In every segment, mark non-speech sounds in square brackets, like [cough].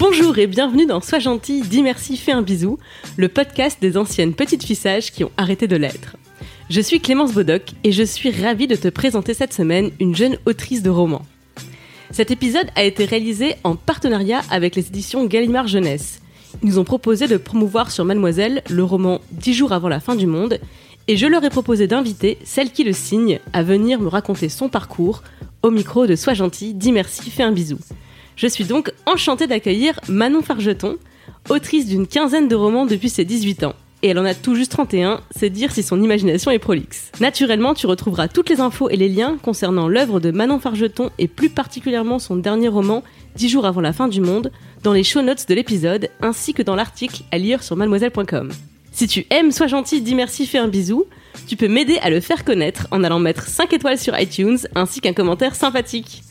Bonjour et bienvenue dans Sois gentil, dis merci, fais un bisou, le podcast des anciennes petites filles sages qui ont arrêté de l'être. Je suis Clémence Bodoc et je suis ravie de te présenter cette semaine une jeune autrice de romans. Cet épisode a été réalisé en partenariat avec les éditions Gallimard Jeunesse. Ils nous ont proposé de promouvoir sur Mademoiselle le roman 10 jours avant la fin du monde et je leur ai proposé d'inviter celle qui le signe à venir me raconter son parcours au micro de Sois gentil, dis merci, fais un bisou. Je suis donc enchantée d'accueillir Manon Fargeton, autrice d'une quinzaine de romans depuis ses 18 ans. Et elle en a tout juste 31, c'est dire si son imagination est prolixe. Naturellement, tu retrouveras toutes les infos et les liens concernant l'œuvre de Manon Fargeton et plus particulièrement son dernier roman, 10 jours avant la fin du monde, dans les show notes de l'épisode ainsi que dans l'article à lire sur mademoiselle.com. Si tu aimes Sois gentil, dis merci, fais un bisou, tu peux m'aider à le faire connaître en allant mettre 5 étoiles sur iTunes ainsi qu'un commentaire sympathique.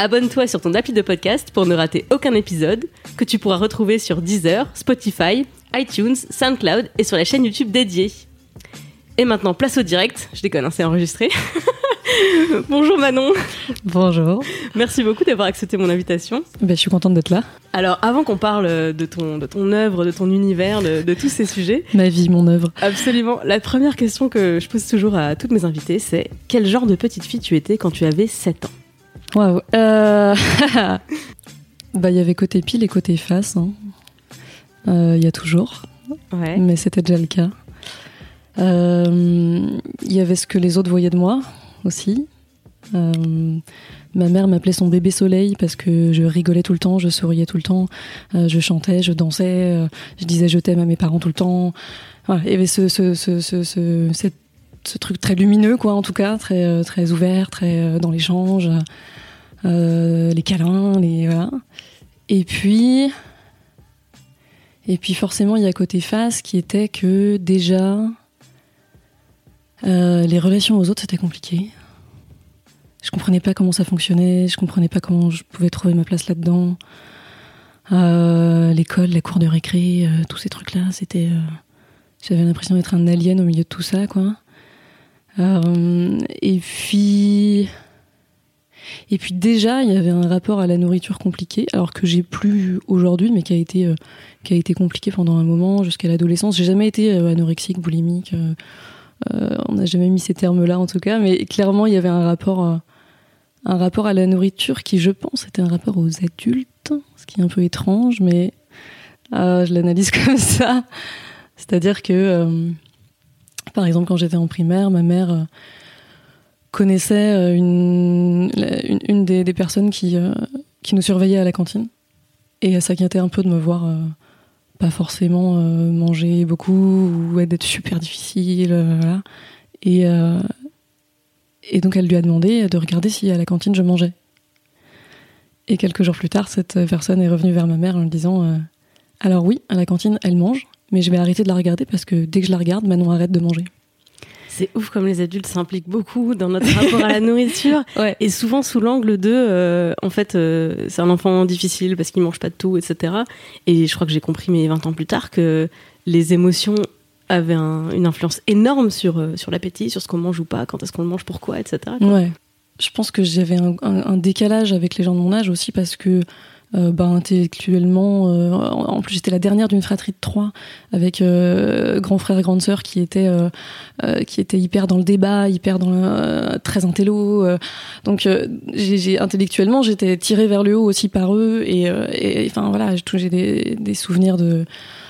Abonne-toi sur ton appli de podcast pour ne rater aucun épisode, que tu pourras retrouver sur Deezer, Spotify, iTunes, SoundCloud et sur la chaîne YouTube dédiée. Et maintenant, place au direct. Je déconne, hein, c'est enregistré. [laughs] Bonjour Manon. Bonjour. Merci beaucoup d'avoir accepté mon invitation. Ben, je suis contente d'être là. Alors, avant qu'on parle de ton, de ton œuvre, de ton univers, de, de tous ces sujets, Ma vie, mon œuvre. absolument, la première question que je pose toujours à toutes mes invitées, c'est quel genre de petite fille tu étais quand tu avais 7 ans? Waouh. Euh... [laughs] bah, il y avait côté pile et côté face. hein. Euh, Il y a toujours, Ouais. mais c'était déjà le cas. Euh, Il y avait ce que les autres voyaient de moi aussi. Euh, ma mère m'appelait son bébé soleil parce que je rigolais tout le temps, je souriais tout le temps, euh, je chantais, je dansais, euh, je disais je t'aime à mes parents tout le temps. Voilà, il y avait ce, ce, ce, ce, ce- cette- ce truc très lumineux, quoi, en tout cas, très, euh, ouvert, très euh, dans l'échange, euh, les câlins, les. Et puis, et puis forcément, il y a côté face qui était que déjà, les relations aux autres, c'était compliqué. Je comprenais pas comment ça fonctionnait, je comprenais pas comment je pouvais trouver ma place là-dedans. L'école, la cour de récré, tous ces trucs-là, c'était. J'avais l'impression d'être un alien au milieu de tout ça, quoi. Euh, et puis. Et puis déjà, il y avait un rapport à la nourriture compliqué, alors que j'ai plus aujourd'hui, mais qui a été euh, qui a été compliqué pendant un moment jusqu'à l'adolescence. J'ai jamais été euh, anorexique, boulimique. on n'a jamais mis ces termes-là en tout cas, mais clairement il y avait un rapport, un rapport à la nourriture qui, je pense, était un rapport aux adultes, ce qui est un peu étrange, mais je l'analyse [laughs] comme ça. C'est-à-dire que, par exemple, quand j'étais en primaire, ma mère euh, connaissait euh, une, une, des, personnes qui, euh, qui nous surveillait à la cantine, et elle s'inquiétait un peu de me voir. pas forcément manger beaucoup ou d'être super difficile. Et, et donc elle lui a demandé de regarder si à la cantine je mangeais. Et quelques jours plus tard, cette personne est revenue vers ma mère en lui disant Alors oui, à la cantine, elle mange, mais je vais arrêter de la regarder parce que dès que je la regarde, Manon arrête de manger. C'est ouf comme les adultes s'impliquent beaucoup dans notre rapport à la nourriture. [laughs] Ouais. Et souvent sous l'angle de, euh, en fait, euh, c'est un enfant difficile parce qu'il mange pas de tout, etc. Et je crois que j'ai compris, mais 20 ans plus tard, que les émotions avaient un- une influence énorme sur, euh, sur l'appétit, sur ce qu'on mange ou pas, quand est-ce qu'on le mange, pourquoi, etc. quoi. Ouais. Je pense que j'avais un, un- un décalage avec les gens de mon âge aussi parce que euh, bah, intellectuellement, euh, en plus j'étais la dernière d'une fratrie de trois avec euh, grand frère et grande sœur qui étaient euh, euh, qui étaient hyper dans le débat, hyper dans le, très intello. euh. donc intellectuellement j'étais tirée vers le haut aussi par eux et, enfin voilà j'ai des, des souvenirs de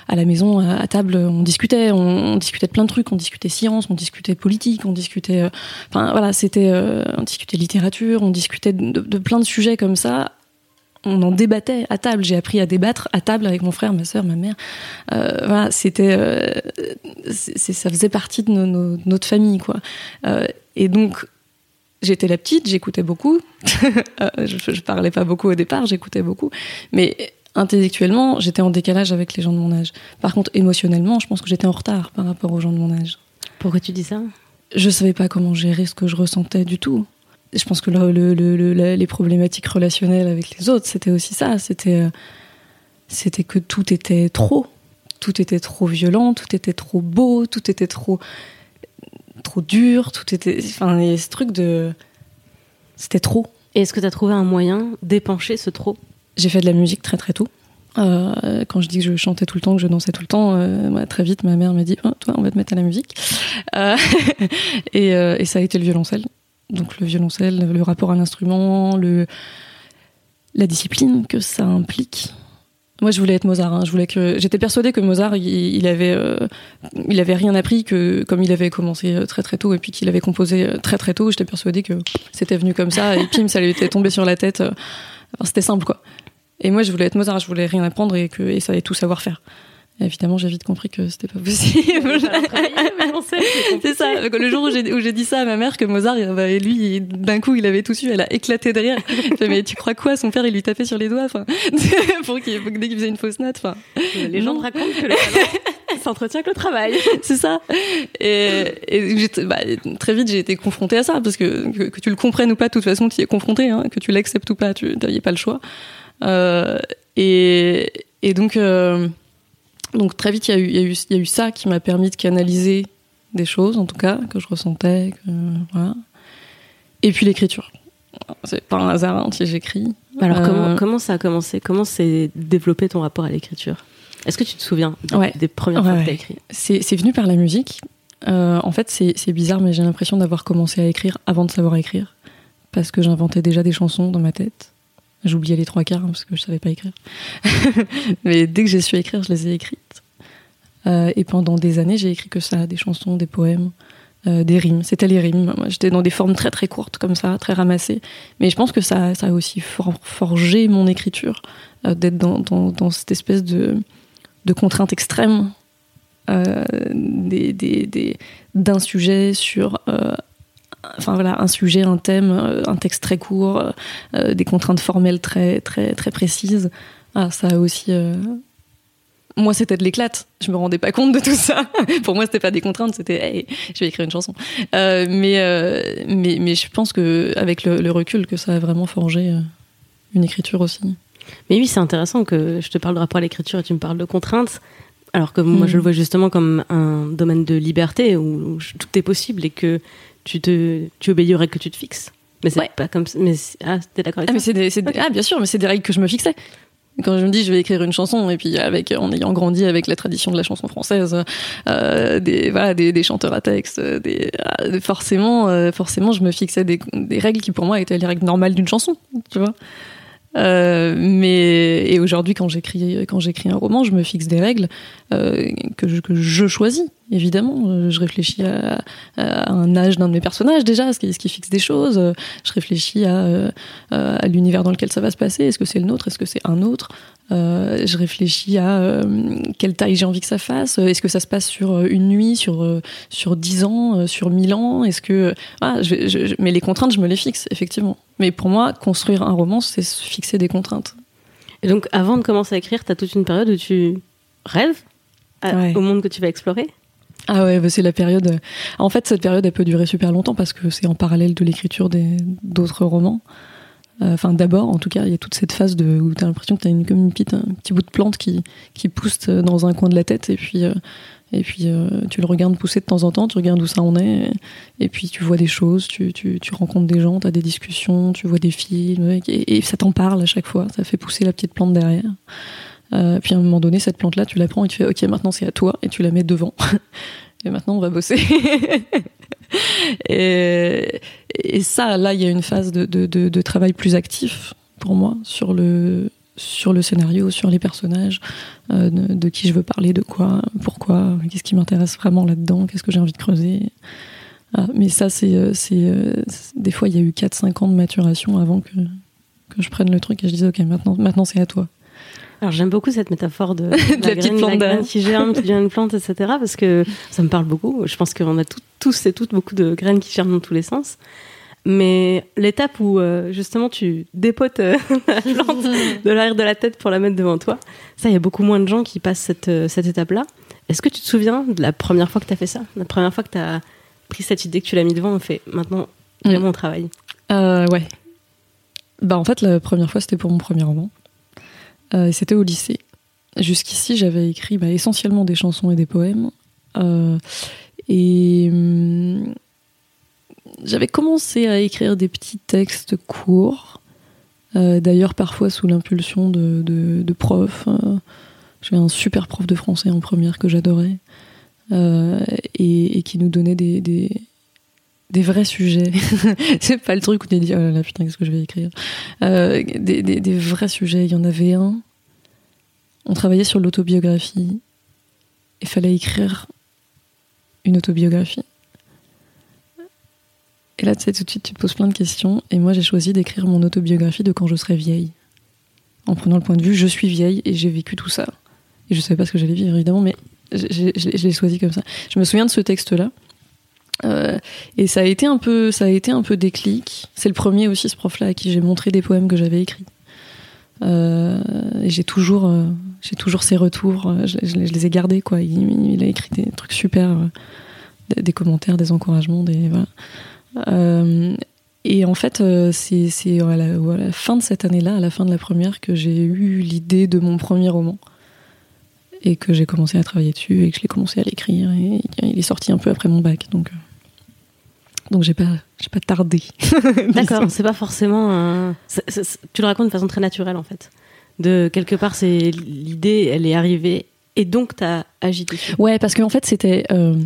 à la maison, à, table, on discutait, on, on discutait de plein de trucs, on discutait science, on discutait politique, on discutait, euh, enfin voilà, c'était, euh, on discutait littérature, on discutait de plein de sujets comme ça, on en débattait à table. J'ai appris à débattre à table avec mon frère, ma soeur, ma mère. Euh, voilà, c'était, euh, ça faisait partie de notre famille, quoi. Euh, et donc, j'étais la petite, j'écoutais beaucoup. [laughs] je, je, parlais pas beaucoup au départ, j'écoutais beaucoup, mais intellectuellement, j'étais en décalage avec les gens de mon âge. Par contre, émotionnellement, je pense que j'étais en retard par rapport aux gens de mon âge. Pourquoi tu dis ça? Je savais pas comment gérer ce que je ressentais du tout je pense que le, les problématiques relationnelles avec les autres, c'était aussi ça. C'était, euh, c'était que tout était trop. Tout était trop violent, tout était trop beau, tout était trop, trop dur, tout était. Enfin, il y a ce truc de. C'était trop. Et est-ce que tu as trouvé un moyen d'épancher ce trop? J'ai fait de la musique très très tôt. Euh, quand je dis que je chantais tout le temps, que je dansais tout le temps, euh, très vite ma mère m'a dit oh, Toi, on va te mettre à la musique. [laughs] et, et, ça a été le violoncelle donc le violoncelle, le rapport à l'instrument, le la discipline que ça implique. Moi, je voulais être Mozart. Hein. Je voulais que j'étais persuadée que Mozart, il, avait, euh, il avait rien appris que comme il avait commencé euh, très très tôt et puis qu'il avait composé euh, très très tôt. J'étais persuadée que c'était venu comme ça et pim, ça lui était tombé sur la tête. c'était simple quoi. Et moi, je voulais être Mozart. Je voulais rien apprendre et que et ça allait tout savoir faire évidemment, j'ai vite compris que c'était pas possible. [laughs] c'est ça. Le jour où j'ai dit ça à ma mère que Mozart, bah, lui, d'un coup, il avait tout su, elle a éclaté de rire. mais tu crois quoi? Son père, il lui tapait sur les doigts, enfin, [laughs] pour qu'il dès qu'il faisait une fausse note, enfin. Les gens racontent que le talent [laughs] s'entretient avec le travail. C'est ça. Et, et bah, très vite, j'ai été confrontée à ça parce que, que, tu le comprennes ou pas, de toute façon, tu y es confronté, hein, que tu l'acceptes ou pas, tu n'avais pas le choix. Euh, et, et donc. Euh, donc très vite, il y, a eu, y, y, a eu ça qui m'a permis de canaliser des choses, en tout cas, que je ressentais. voilà. Et puis l'écriture. C'est pas un hasard hein, si j'écris. Alors comment, euh, comment ça a commencé? Comment s'est développé ton rapport à l'écriture? Est-ce que tu te souviens des, premières fois que tu as écrit? C'est venu par la musique. Euh, en fait, c'est bizarre, mais j'ai l'impression d'avoir commencé à écrire avant de savoir écrire. Parce que j'inventais déjà des chansons dans ma tête. J'oubliais les trois quarts hein, parce que je savais pas écrire. [laughs] Mais dès que j'ai su écrire, je les ai écrites. Euh, et pendant des années, j'ai écrit que ça, des chansons, des poèmes, euh, des rimes. C'était les rimes. J'étais dans des formes très très courtes comme ça, très ramassées. Mais je pense que ça, ça a aussi forgé mon écriture, euh, d'être dans, dans, cette espèce de, de contrainte extrême euh, des, des, d'un sujet sur enfin voilà, un sujet, un thème, euh, un texte très court, euh, euh, des contraintes formelles très très très précises. Ah, ça a aussi. Moi, c'était de l'éclate. Je me rendais pas compte de tout ça. [laughs] Pour moi, c'était pas des contraintes, c'était hey, je vais écrire une chanson. mais, mais mais je pense que avec le, recul, que ça a vraiment forgé une écriture aussi. Mais oui, c'est intéressant que je te parle de rapport à l'écriture et tu me parles de contraintes. Alors que moi, je le mm. vois justement comme un domaine de liberté où tout est possible et que tu te, tu obéis aux règles que tu te fixes. Mais c'est pas comme ça. Mais ah, t'es d'accord avec ah, ça mais c'est Ah, bien sûr, mais c'est des règles que je me fixais. Quand je me dis je vais écrire une chanson et puis avec en ayant grandi avec la tradition de la chanson française, euh, des voilà des, des, chanteurs à texte, des, euh, forcément euh, forcément je me fixais des, des règles qui pour moi étaient les règles normales d'une chanson, tu vois. Euh, mais et aujourd'hui, quand j'écris quand j'écris un roman, je me fixe des règles euh, que, je, que je choisis. Évidemment, euh, je réfléchis à, à un âge d'un de mes personnages déjà, ce qui, ce qui fixe des choses. Je réfléchis à, à l'univers dans lequel ça va se passer. Est-ce que c'est le nôtre? Est-ce que c'est un autre? Euh, je réfléchis à euh, quelle taille j'ai envie que ça fasse. Est-ce que ça se passe sur euh, une nuit, sur sur dix ans, sur mille ans? Est-ce que ah, je, je, mais les contraintes, je me les fixe effectivement. Mais pour moi, construire un roman, c'est se fixer des contraintes. Et donc, avant de commencer à écrire, tu as toute une période où tu rêves au monde que tu vas explorer? Ah ouais, bah, c'est la période. En fait, cette période, elle peut durer super longtemps parce que c'est en parallèle de l'écriture d'autres romans. Euh, enfin, d'abord, en tout cas, il y a toute cette phase de, où tu as l'impression que tu as une, comme une petite, un petit bout de plante qui, qui pousse dans un coin de la tête et puis, euh, et puis euh, tu le regardes pousser de temps en temps, tu regardes où ça en est et, puis tu vois des choses, tu, tu, tu rencontres des gens, tu as des discussions, tu vois des films et, ça t'en parle à chaque fois, ça fait pousser la petite plante derrière. Euh, puis à un moment donné, cette plante-là, tu la prends et tu fais OK, maintenant c'est à toi et tu la mets devant. [laughs] et maintenant on va bosser. [laughs] et, et, ça, là, il y a une phase de, de, de, de, travail plus actif pour moi sur le sur le scénario, sur les personnages, euh, de, qui je veux parler, de quoi, pourquoi, qu'est-ce qui m'intéresse vraiment là-dedans, qu'est-ce que j'ai envie de creuser. Ah, mais ça, c'est, euh, c'est, euh, des fois, il y a eu 4-5 ans de maturation avant que, que je prenne le truc et je dise ok, maintenant, maintenant c'est à toi. Alors j'aime beaucoup cette métaphore de, [laughs] la petite graine, plante la graine derrière. qui germe, qui devient une plante, etc. Parce que ça me parle beaucoup. Je pense qu'on a tout- tous et toutes beaucoup de graines qui germent dans tous les sens. Mais l'étape où euh, justement tu dépotes euh, [laughs] la plante [laughs] de l'arrière de la tête pour la mettre devant toi, ça, il y a beaucoup moins de gens qui passent cette, euh, cette étape-là. Est-ce que tu te souviens de la première fois que tu as fait ça? La première fois que tu as pris cette idée, que tu l'as mis devant, on fait maintenant, vraiment on travaille. Ouais. Bah en fait la première fois c'était pour mon premier roman. C'était au lycée. Jusqu'ici j'avais écrit bah, essentiellement des chansons et des poèmes. Et hum, j'avais commencé à écrire des petits textes courts. Euh, D'ailleurs parfois sous l'impulsion de, profs. Euh, J'avais un super prof de français en première que j'adorais. euh, et, qui nous donnait des, vrais sujets. [laughs] c'est pas le truc où tu dis, oh là là, putain, qu'est-ce que je vais écrire. Des- des vrais sujets. Il y en avait un. On travaillait sur l'autobiographie. Il fallait écrire une autobiographie. Et là, tu sais, tout de suite, tu te poses plein de questions. Et moi, j'ai choisi d'écrire mon autobiographie de quand je serai vieille. En prenant le point de vue, je suis vieille et j'ai vécu tout ça. Et je savais pas ce que j'allais vivre, évidemment, mais je l'ai- choisi comme ça. Je me souviens de ce texte-là. Euh, et ça a été un peu, ça déclic. C'est le premier aussi, ce prof-là, à qui j'ai montré des poèmes que j'avais écrits. Euh, et j'ai toujours, euh, j'ai toujours ses retours. Je, les- ai gardés, quoi. Il, a écrit des trucs super, des, des commentaires, des encouragements, des voilà. Euh, et en fait, euh, c'est à, la- à la fin de cette année-là, à la fin de la première, que j'ai eu l'idée de mon premier roman et que j'ai commencé à travailler dessus et que je l'ai commencé à l'écrire. Et il est sorti un peu après mon bac, donc. euh, donc j'ai pas, j'ai pas tardé. [laughs] [laughs] D'accord, c'est pas forcément un... Tu le racontes de façon très naturelle en fait. De quelque part, c'est l'idée, elle est arrivée et donc t'as agi dessus. Ouais, parce qu'en fait, c'était euh,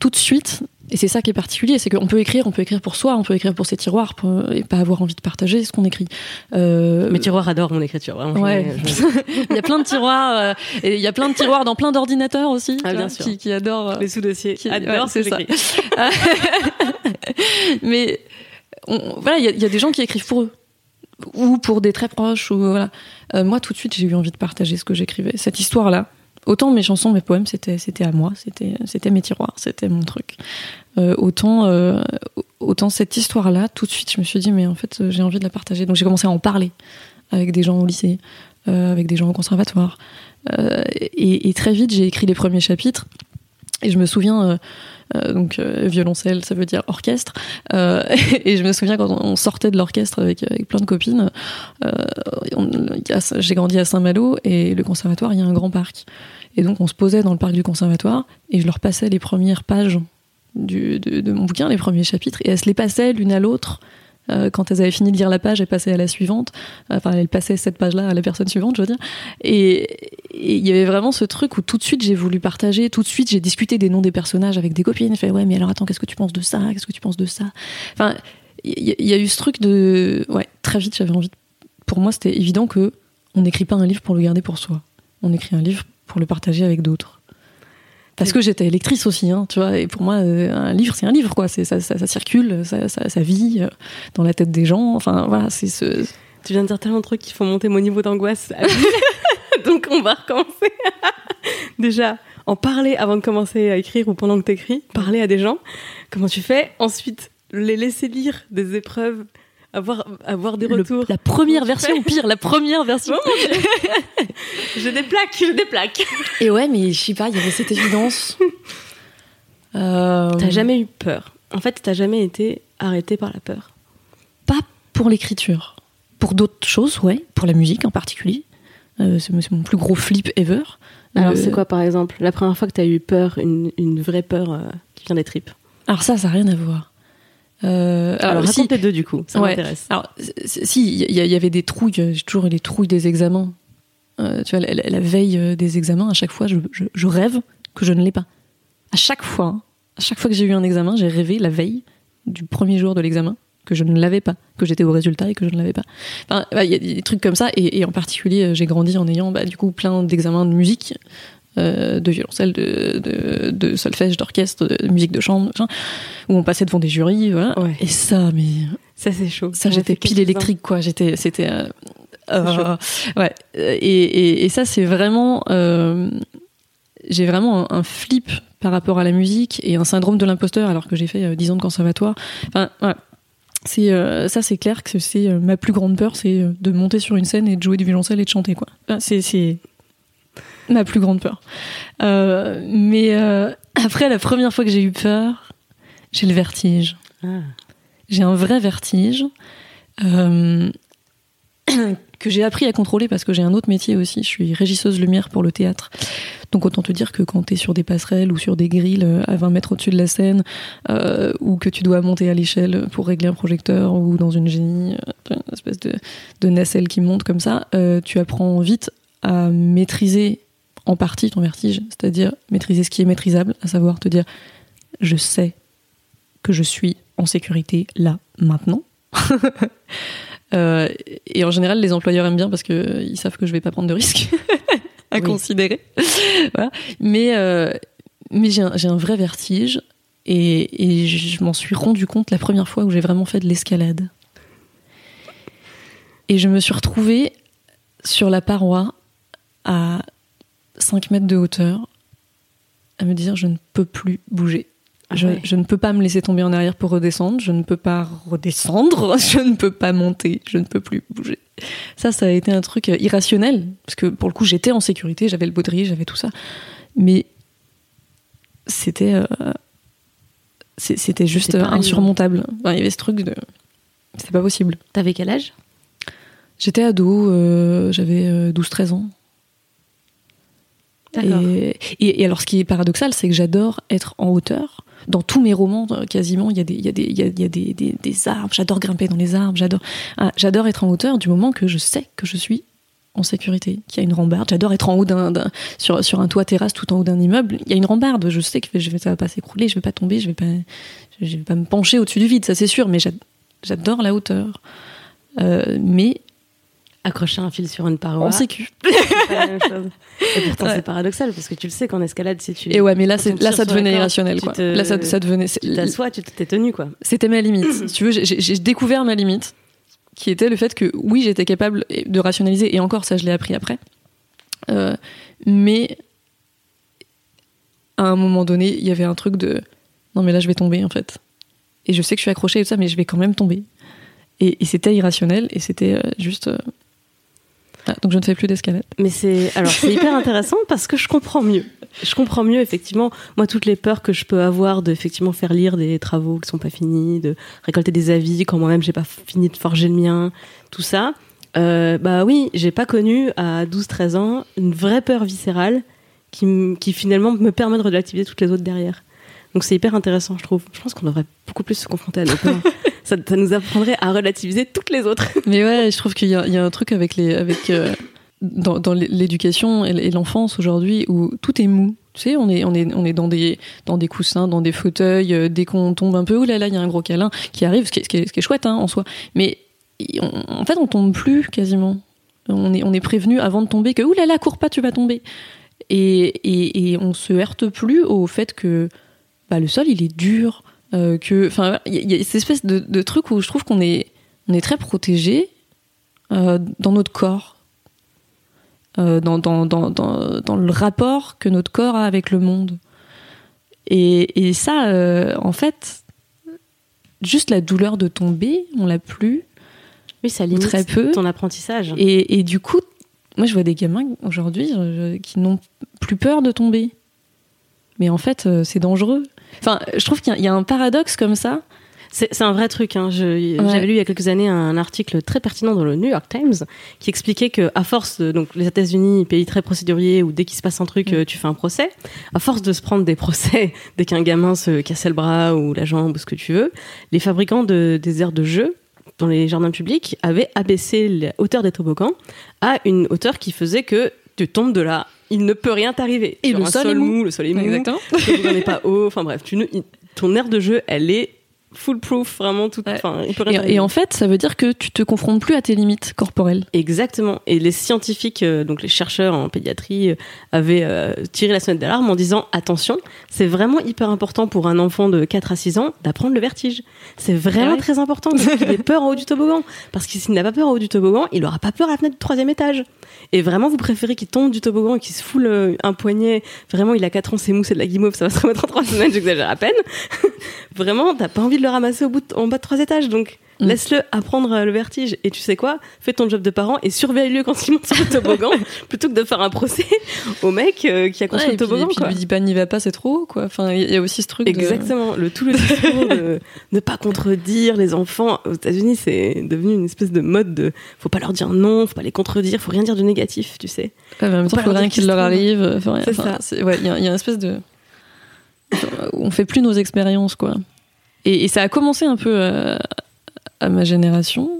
tout de suite, et c'est ça qui est particulier, c'est qu'on peut écrire, on peut écrire pour soi, on peut écrire pour ses tiroirs, pour- et pas avoir envie de partager ce qu'on écrit. Euh, Mes tiroirs adorent mon écriture, vraiment. Ouais. [laughs] Il y a plein de tiroirs, euh, et il y a plein de tiroirs dans plein d'ordinateurs aussi, Ah, tu bien vois, sûr. qui, qui adorent. euh, Les sous-dossiers Qui- adorent ouais, ce que c'est ça. [laughs] Mais on- voilà, il y, y a des gens qui écrivent pour eux ou pour des très proches. Ou, voilà. Euh, moi, tout de suite, j'ai eu envie de partager ce que j'écrivais. Cette histoire-là, autant mes chansons, mes poèmes, c'était c'était à moi, c'était c'était mes tiroirs, c'était mon truc. Euh, autant euh, autant cette histoire-là, tout de suite, je me suis dit mais en fait, j'ai envie de la partager. Donc j'ai commencé à en parler avec des gens au lycée, euh, avec des gens au conservatoire. Et, très vite, j'ai écrit les premiers chapitres. Et je me souviens, donc euh, violoncelle, ça veut dire orchestre. Euh, [laughs] et je me souviens quand on sortait de l'orchestre avec, avec plein de copines, euh, j'ai grandi à Saint-Malo et le conservatoire, il y a un grand parc. Et donc on se posait dans le parc du conservatoire et je leur passais les premières pages de, de mon bouquin, les premiers chapitres, et elles se les passaient l'une à l'autre. Euh, quand elles avaient fini de lire la page, elles passaient à la suivante. Enfin, elles passaient cette page-là à la personne suivante, je veux dire. Et il y avait vraiment ce truc où tout de suite j'ai voulu partager, tout de suite j'ai discuté des noms des personnages avec des copines. J'ai fait ouais, mais alors attends, qu'est-ce que tu penses de ça? Qu'est-ce que tu penses de ça? Enfin, il y, a eu ce truc de ouais, très vite j'avais envie. Pour moi, c'était évident que on n'écrit pas un livre pour le garder pour soi. On écrit un livre pour le partager avec d'autres. Parce que j'étais lectrice aussi, hein, tu vois, et pour moi, euh, un livre, c'est un livre, quoi. Ça, ça, ça circule, ça, ça, vit euh, dans la tête des gens. Enfin, voilà, c'est ce, Tu viens de dire tellement de trucs qui font monter mon niveau d'angoisse. [laughs] Donc on va recommencer. [laughs] Déjà, en parler avant de commencer à écrire ou pendant que t'écris, parler à des gens. Comment tu fais? Ensuite, les laisser lire des épreuves, avoir, avoir des le- retours. la première version, pire, la première version. Oh [laughs] plaques, j'ai des plaques. Et ouais, mais je sais pas, il y avait cette évidence. [laughs] Euh, T'as jamais eu peur? En fait, t'as jamais été arrêté par la peur. Pas pour l'écriture. Pour d'autres choses, ouais. Pour la musique en particulier. Euh, c'est c'est mon plus gros flip ever. Alors, Euh, c'est quoi, par exemple, la première fois que t'as eu peur, une, une vraie peur euh, qui vient des tripes? Alors ça, ça n'a rien à voir. Euh, Alors, alors, si, raconte les deux, du coup, ça Ouais. m'intéresse. alors, si, il y, avait des trouilles, j'ai toujours eu les trouilles des examens. Euh, tu vois, la, veille euh, des examens, à chaque fois, je, je- je rêve que je ne l'ai pas. À chaque fois, hein, à chaque fois que j'ai eu un examen, j'ai rêvé la veille du premier jour de l'examen que je ne l'avais pas, que j'étais au résultat et que je ne l'avais pas. Enfin, bah, il y a des trucs comme ça, et, et en particulier, j'ai grandi en ayant bah, du coup plein d'examens de musique. Euh, de violoncelle, de, de, de solfège, d'orchestre, de musique de chambre, machin, où on passait devant des jurys, voilà. Ouais. Et ça, mais Ça, c'est chaud. ça, j'étais pile quelques-uns. électrique, quoi. J'étais, c'était, euh, euh, ouais. Et, et, et ça, c'est vraiment, euh, j'ai vraiment un, un flip par rapport à la musique et un syndrome de l'imposteur, alors que j'ai fait euh, 10 ans de conservatoire. Enfin, ouais. C'est euh, ça, c'est clair que c'est euh, ma plus grande peur, c'est euh, de monter sur une scène et de jouer du violoncelle et de chanter, quoi. Enfin, c'est ma plus grande peur. Euh, mais euh, après, la première fois que j'ai eu peur, j'ai le vertige Ah. j'ai un vrai vertige euh, [clears throat] que j'ai appris à contrôler parce que j'ai un autre métier aussi. Je suis régisseuse lumière pour le théâtre. Donc autant te dire que quand tu es sur des passerelles ou sur des grilles à 20 mètres au-dessus de la scène, ou que tu dois monter à l'échelle pour régler un projecteur ou dans une génie, une espèce de, de nacelle qui monte comme ça, tu apprends vite à maîtriser en partie ton vertige, c'est-à-dire maîtriser ce qui est maîtrisable, à savoir te dire je sais que je suis en sécurité là, maintenant. [laughs] Euh, et en général, les employeurs aiment bien parce qu'ils savent que je vais pas prendre de risques [laughs] à Oui. considérer. [laughs] Voilà. Mais, euh, mais j'ai un, vrai vertige et, et je m'en suis rendu compte la première fois où j'ai vraiment fait de l'escalade. Et je me suis retrouvée sur la paroi à 5 mètres de hauteur à me dire je ne peux plus bouger. Ah Je, ouais. je ne peux pas me laisser tomber en arrière pour redescendre, je ne peux pas redescendre, [laughs] je ne peux pas monter, je ne peux plus bouger. Ça, ça a été un truc euh, irrationnel, parce que pour le coup, j'étais en sécurité, j'avais le baudrier, j'avais tout ça. Mais c'était euh, c'était juste insurmontable. Enfin, il y avait ce truc de. C'était pas possible. T'avais quel âge? J'étais ado, euh, j'avais euh, 12-13 ans. Et, alors, ce qui est paradoxal, c'est que j'adore être en hauteur. Dans tous mes romans, euh, quasiment, il y a des, arbres. J'adore grimper dans les arbres. J'adore, ah, j'adore être en hauteur du moment que je sais que je suis en sécurité, qu'il y a une rambarde. J'adore être en haut d'un, sur, un toit terrasse, tout en haut d'un immeuble. Il y a une rambarde. Je sais que je vais, ça va pas s'écrouler, je vais pas tomber, je vais pas, vais pas me pencher au-dessus du vide, ça c'est sûr. Mais j'ad- j'adore la hauteur. Euh, mais Accrocher un fil sur une paroi. en sécu. [laughs] c'est pas la même chose. Et pourtant, Ouais. c'est paradoxal parce que tu le sais qu'en escalade, si tu. Et ouais, mais là, c'est, là ça la devenait irrationnel. Quoi. te- Là, ça, ça devenait. Tu t'assois, tu t'es tenu quoi. C'était ma limite. [clears throat] si tu veux, j'ai, découvert ma limite, qui était le fait que oui, j'étais capable de rationaliser, et encore ça, je l'ai appris après. Euh, mais à un moment donné, il y avait un truc de non, mais là, je vais tomber en fait. Et je sais que je suis accrochée et tout ça, mais je vais quand même tomber. Et, et c'était irrationnel, et c'était euh, juste. euh, ah, donc je ne fais plus d'escalade. Mais c'est alors c'est hyper [laughs] intéressant parce que je comprends mieux. Je comprends mieux effectivement moi toutes les peurs que je peux avoir de effectivement faire lire des travaux qui sont pas finis, de récolter des avis quand moi-même j'ai pas fini de forger le mien, tout ça. Euh, bah oui, j'ai pas connu à 12-13 ans une vraie peur viscérale qui, qui finalement me permet de relativiser toutes les autres derrière. Donc c'est hyper intéressant, je trouve. Je pense qu'on devrait beaucoup plus se confronter à nos peurs. [laughs] ça, nous apprendrait à relativiser toutes les autres. [laughs] Mais ouais, je trouve qu'il y, a- un truc avec les, avec euh, dans, l'éducation et l'enfance aujourd'hui où tout est mou. Tu sais, on est, on est, on est dans des, dans des coussins, dans des fauteuils. euh, dès qu'on tombe un peu, oulala, là il y a un gros câlin qui arrive, ce qui est, ce qui est, ce qui est chouette hein, en soi. Mais en fait, on tombe plus quasiment. On est, on est prévenu avant de tomber que oulala, là là, cours pas, tu vas tomber. Et, et, et on se heurte plus au fait que bah, le sol il est dur, euh, que, enfin, il y, a- il y a cette espèce de, de truc où je trouve qu'on est, on est très protégé euh, dans notre corps, euh, dans, dans, dans, dans, le rapport que notre corps a avec le monde. Et, et ça, en fait, juste la douleur de tomber, on l'a plus. Oui, ça limite Très peu. ton apprentissage. Et, et du coup, moi, je vois des gamins aujourd'hui qui n'ont plus peur de tomber. Mais en fait, c'est dangereux. Enfin, je trouve qu'il y a- il y a un paradoxe comme ça. C'est un vrai truc. Hein. Ouais. J'avais lu il y a quelques années un article très pertinent dans le New York Times qui expliquait que à force, de, donc les États-Unis, pays très procédurier où dès qu'il se passe un truc, Mm. euh, tu fais un procès. À force de se prendre des procès [laughs] dès qu'un gamin se cassait le bras ou la jambe ou ce que tu veux, les fabricants de, des aires de jeu dans les jardins publics avaient abaissé la hauteur des toboggans à une hauteur qui faisait que tu tombes de là, il ne peut rien t'arriver. Et Sur le un sol est mou. le sol est mou, Exactement. toboggan n'est pas haut. Enfin bref, tu ne- ton aire de jeu, elle est foolproof, vraiment tout. Ouais. Il peut Et, en fait, ça veut dire que tu te confrontes plus à tes limites corporelles. Exactement. Et les scientifiques, euh, donc les chercheurs en pédiatrie, euh, avaient euh, tiré la sonnette d'alarme en disant attention, c'est vraiment hyper important pour un enfant de 4 à 6 ans d'apprendre le vertige. C'est vraiment ouais très important qu'il ait peur en haut du toboggan. Parce que s'il n'a pas peur en haut du toboggan, il aura pas peur à la fenêtre du troisième étage. Et vraiment, vous préférez qu'il tombe du toboggan et qu'il se foule un poignet. Vraiment, il a 4 ans, c'est mou, c'est de la guimauve, ça va se remettre en 3 semaines, [laughs] j'exagère à peine. [laughs] vraiment, t'as pas envie de le ramasser au bout de- en bas de 3 étages. Donc, Mm. laisse-le apprendre euh, le vertige. Et tu sais quoi? Fais ton job de parent et surveille-le quand il monte sur le toboggan [laughs] plutôt que de faire un procès au mec euh, qui a construit Ouais, le toboggan. et puis quoi. lui dis pas n'y va pas, c'est trop haut, quoi. Enfin, il y a aussi ce truc. de- Exactement, le tout le discours de [laughs] ne pas contredire les enfants aux États-Unis, c'est devenu une espèce de mode de faut pas leur dire non, faut pas les contredire, faut rien dire de négatif, tu sais. Ouais, mais en même Faut temps, faut rien qu'il leur arrive. Enfin, C'est enfin, ça. ouais, il y, y a une espèce de. On fait plus nos expériences, quoi. Et, et ça a commencé un peu à, à ma génération.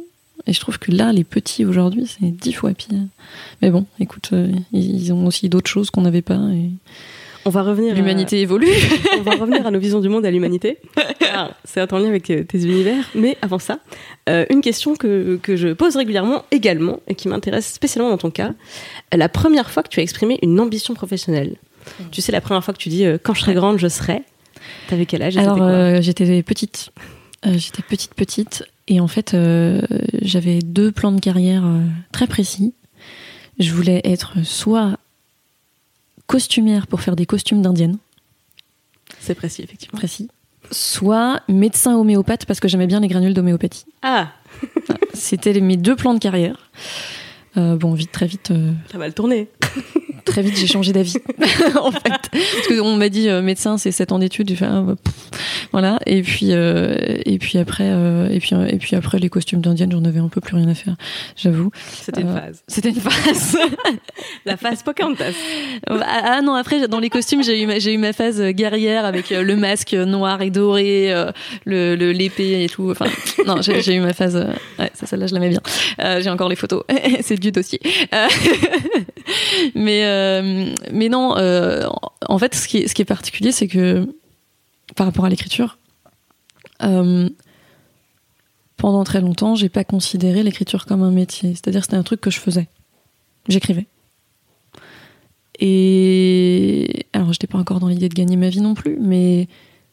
Et je trouve que là, les petits aujourd'hui, c'est dix fois pire. Mais bon, écoute, euh, ils ont aussi d'autres choses qu'on n'avait pas. Et On va revenir. à- l'humanité évolue. on va revenir à nos visions du monde et à l'humanité. Alors, C'est en lien avec euh, tes univers. Mais avant ça, euh, une question que, que je pose régulièrement également et qui m'intéresse spécialement dans ton cas. La première fois que tu as exprimé une ambition professionnelle. Tu sais, la première fois que tu dis euh, quand je serai grande, je serai. T'avais quel âge Alors, euh, j'étais petite. Euh, j'étais petite, petite. Et en fait, euh, j'avais deux plans de carrière très précis. Je voulais être soit costumière pour faire des costumes d'indienne, C'est précis, effectivement. précis, soit médecin homéopathe parce que j'aimais bien les granules d'homéopathie. Ah, C'était mes deux plans de carrière. Euh, bon, vite, très vite, euh, t'as mal tourné. [laughs] très vite, j'ai changé d'avis. [laughs] en fait, parce qu'on m'a dit euh, médecin, c'est 7 ans d'études. J'ai fait, ah, bah, pff. voilà. Et puis, euh, et puis après, euh, et puis, euh, et puis après, les costumes d'indienne, j'en avais un peu plus rien à faire, j'avoue. C'était une Euh, phase. C'était une phase. [laughs] La phase Pocahontas. ah ah non, après, dans les costumes, j'ai eu, ma- j'ai eu ma phase guerrière avec euh, le masque noir et doré, euh, le le- l'épée et tout. Enfin, non, j'ai j'ai eu ma phase. ouais, ça, celle-là, je l'aimais bien. Euh, j'ai encore les photos. [laughs] C'est du dossier. Euh, mais euh, mais non, euh, en fait, ce qui est, particulier, c'est que par rapport à l'écriture, euh, pendant très longtemps, j'ai pas considéré l'écriture comme un métier. C'est-à-dire, c'était un truc que je faisais. J'écrivais. Et alors, j'étais pas encore dans l'idée de gagner ma vie non plus, mais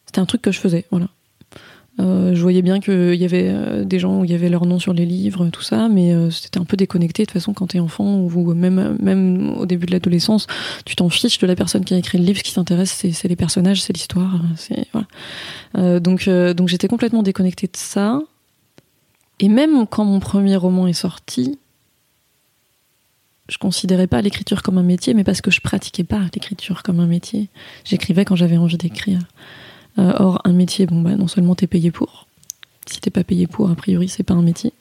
c'était un truc que je faisais. Voilà. Euh, je voyais bien qu'il y avait euh, des gens où il y avait leur nom sur les livres, tout ça, mais euh, c'était un peu déconnecté. De toute façon, quand t'es enfant ou même, même au début de l'adolescence, tu t'en fiches de la personne qui a écrit le livre. Ce qui t'intéresse, c'est les personnages, c'est l'histoire. donc, donc j'étais complètement déconnectée de ça. Et même quand mon premier roman est sorti, je considérais pas l'écriture comme un métier, mais parce que je pratiquais pas l'écriture comme un métier. J'écrivais quand j'avais envie d'écrire. Euh, or, un métier, bon, bah, non seulement t'es payé pour. Si t'es pas payé pour, a priori, c'est pas un métier.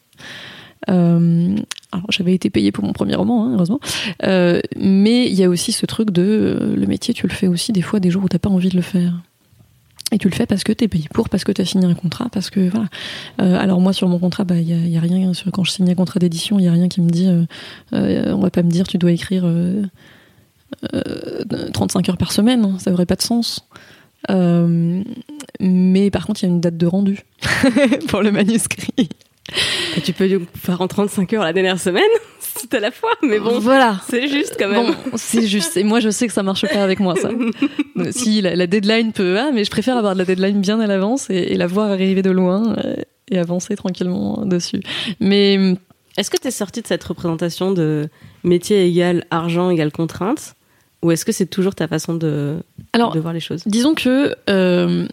Euh, alors, j'avais été payé pour mon premier roman, hein, heureusement. Euh, mais il y a aussi ce truc de le métier, tu le fais aussi des fois des jours où t'as pas envie de le faire. Et tu le fais parce que t'es payé pour, parce que t'as signé un contrat, parce que voilà. Alors moi sur mon contrat, bah il y a, rien. Sur, quand je signe un contrat d'édition, il y a rien qui me dit. on va pas me dire tu dois écrire euh, euh, 35 heures par semaine. hein, ça aurait pas de sens. Euh, mais par contre, il y a une date de rendu [laughs] pour le manuscrit. Et tu peux faire en 35 heures la dernière semaine, [laughs] c'est à la fois, mais bon, voilà. c'est juste quand même. Bon, c'est juste. Et moi, je sais que ça marche pas avec moi, ça. [laughs] Si la, la deadline peut, ah, mais je préfère avoir de la deadline bien à l'avance et, et la voir arriver de loin euh, et avancer tranquillement dessus. Mais Est-ce que tu es sorti de cette représentation de métier égal argent égal contrainte Ou est-ce que c'est toujours ta façon de, alors, de voir les choses? disons que euh,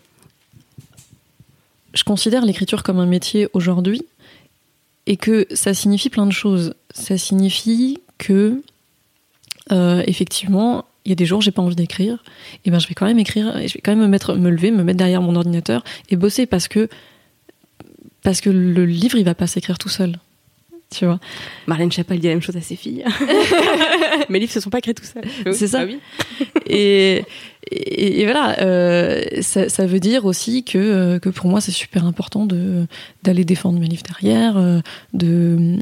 je considère l'écriture comme un métier aujourd'hui et que ça signifie plein de choses. Ça signifie que euh, effectivement, il y a des jours j'ai pas envie d'écrire, et ben je vais quand même écrire, et je vais quand même me mettre, me lever, me mettre derrière mon ordinateur et bosser parce que parce que le livre il va pas s'écrire tout seul. Tu vois. Marlène Chapal dit la même chose à ses filles. [laughs] Mes livres se sont pas écrits tout seuls. C'est ça. Ah oui. et, et, et voilà, euh, ça, ça veut dire aussi que, euh, que pour moi c'est super important de d'aller défendre mes livres derrière. euh, De,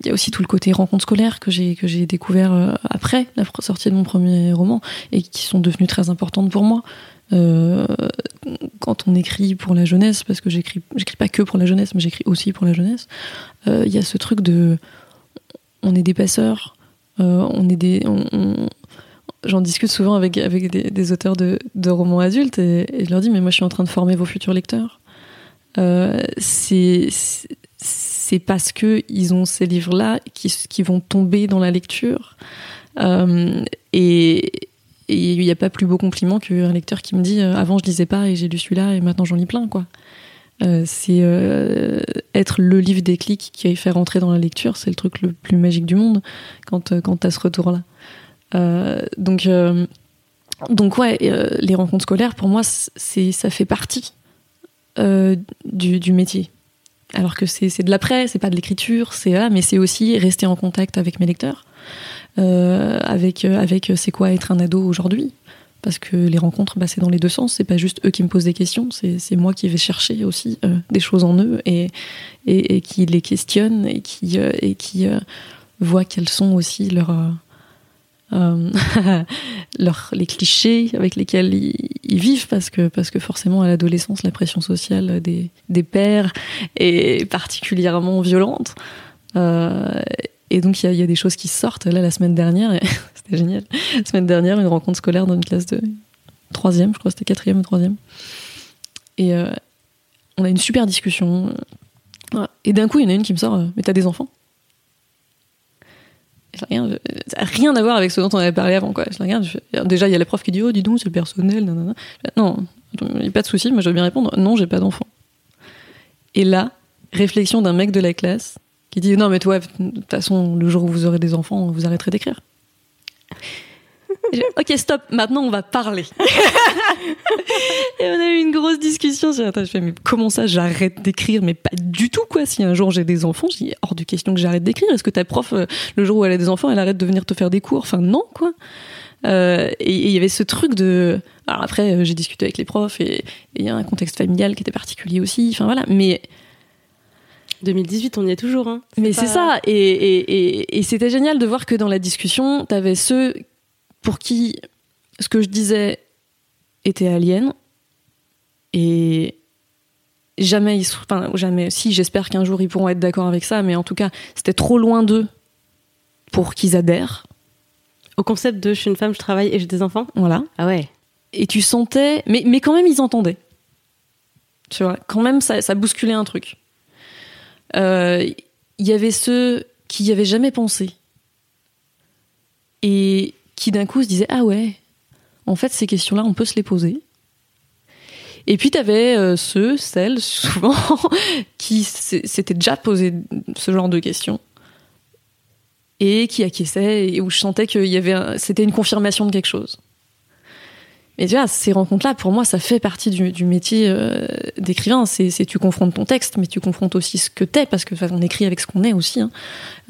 il y a aussi tout le côté rencontre scolaire que j'ai que j'ai découvert après la sortie de mon premier roman et qui sont devenues très importantes pour moi. Euh, quand on écrit pour la jeunesse, parce que j'écris, j'écris pas que pour la jeunesse, mais j'écris aussi pour la jeunesse, il y a ce truc de, on est des passeurs, on est des, j'en discute souvent avec, avec des, auteurs de, romans adultes et, je leur dis mais moi je suis en train de former vos futurs lecteurs. Euh, c'est c'est parce que ils ont ces livres-là qui, qui vont tomber dans la lecture euh, et il n'y a pas plus beau compliment qu'un lecteur qui me dit euh, avant je lisais pas et j'ai lu celui-là et maintenant j'en lis plein quoi. c'est être le livre déclic qui a fait rentrer dans la lecture, c'est le truc le plus magique du monde quand, quand tu as ce retour-là. Euh, donc, euh, donc ouais, euh, les rencontres scolaires, pour moi, c'est ça fait partie du, métier alors que c'est de l'après, c'est pas de l'écriture, c'est là, mais c'est aussi rester en contact avec mes lecteurs, euh, avec avec c'est quoi être un ado aujourd'hui, parce que les rencontres, bah, c'est dans les deux sens, c'est pas juste eux qui me posent des questions, c'est moi qui vais chercher aussi euh, des choses en eux et, et, qui les questionne et qui et qui voit quels sont aussi leurs euh, [laughs] les clichés avec lesquels ils, vivent. Parce que parce que forcément à l'adolescence la pression sociale des, des pères est particulièrement violente. Euh, et donc il y a, des choses qui sortent là la semaine dernière [laughs] c'était génial la semaine dernière une rencontre scolaire dans une classe de troisième je crois c'était quatrième ou troisième et euh, on a une super discussion et d'un coup il y en a une qui me sort mais t'as des enfants? Ça n'a rien à voir avec ce dont on avait parlé avant. Quoi. Je regarde, déjà, il y a la prof qui dit Oh, dis donc, c'est le personnel. Non, il n'y a pas de souci, moi je vais bien répondre Non, j'ai pas d'enfant. Et là, réflexion d'un mec de la classe qui dit Non, mais toi, de toute façon, le jour où vous aurez des enfants, vous arrêterez d'écrire ok, stop, maintenant on va parler. [laughs] et on a eu une grosse discussion sur je fais, mais comment ça, j'arrête d'écrire? Mais pas du tout, quoi. Si un jour j'ai des enfants, je dis, hors de question que j'arrête d'écrire. Est-ce que ta prof, euh, le jour où elle a des enfants, elle arrête de venir te faire des cours? Enfin, non, quoi. Euh, et il y avait ce truc de. Alors après, euh, j'ai discuté avec les profs et il y a un contexte familial qui était particulier aussi. Enfin voilà, mais. 2018, on y est toujours. Hein. Mais c'est ça. Et, et, et c'était génial de voir que dans la discussion, t'avais ceux pour qui ce que je disais était alien et jamais ils enfin jamais si j'espère qu'un jour ils pourront être d'accord avec ça mais en tout cas c'était trop loin d'eux pour qu'ils adhèrent au concept de je suis une femme je travaille et j'ai des enfants voilà ah ouais et tu sentais mais mais quand même ils entendaient tu vois quand même ça, ça bousculait un truc il y avait ceux qui y avaient jamais pensé et qui d'un coup se disait ah ouais, en fait ces questions-là on peut se les poser. Et puis tu avais euh, ceux, celles [laughs] souvent qui s'étaient déjà posé ce genre de questions et qui acquiesçaient et où je sentais qu'il y avait c'était une confirmation de quelque chose. Et tu vois, ces rencontres-là, pour moi, ça fait partie du, métier euh, d'écrivain. C'est, tu confrontes ton texte, mais tu confrontes aussi ce que t'es, parce que on écrit avec ce qu'on est aussi, hein.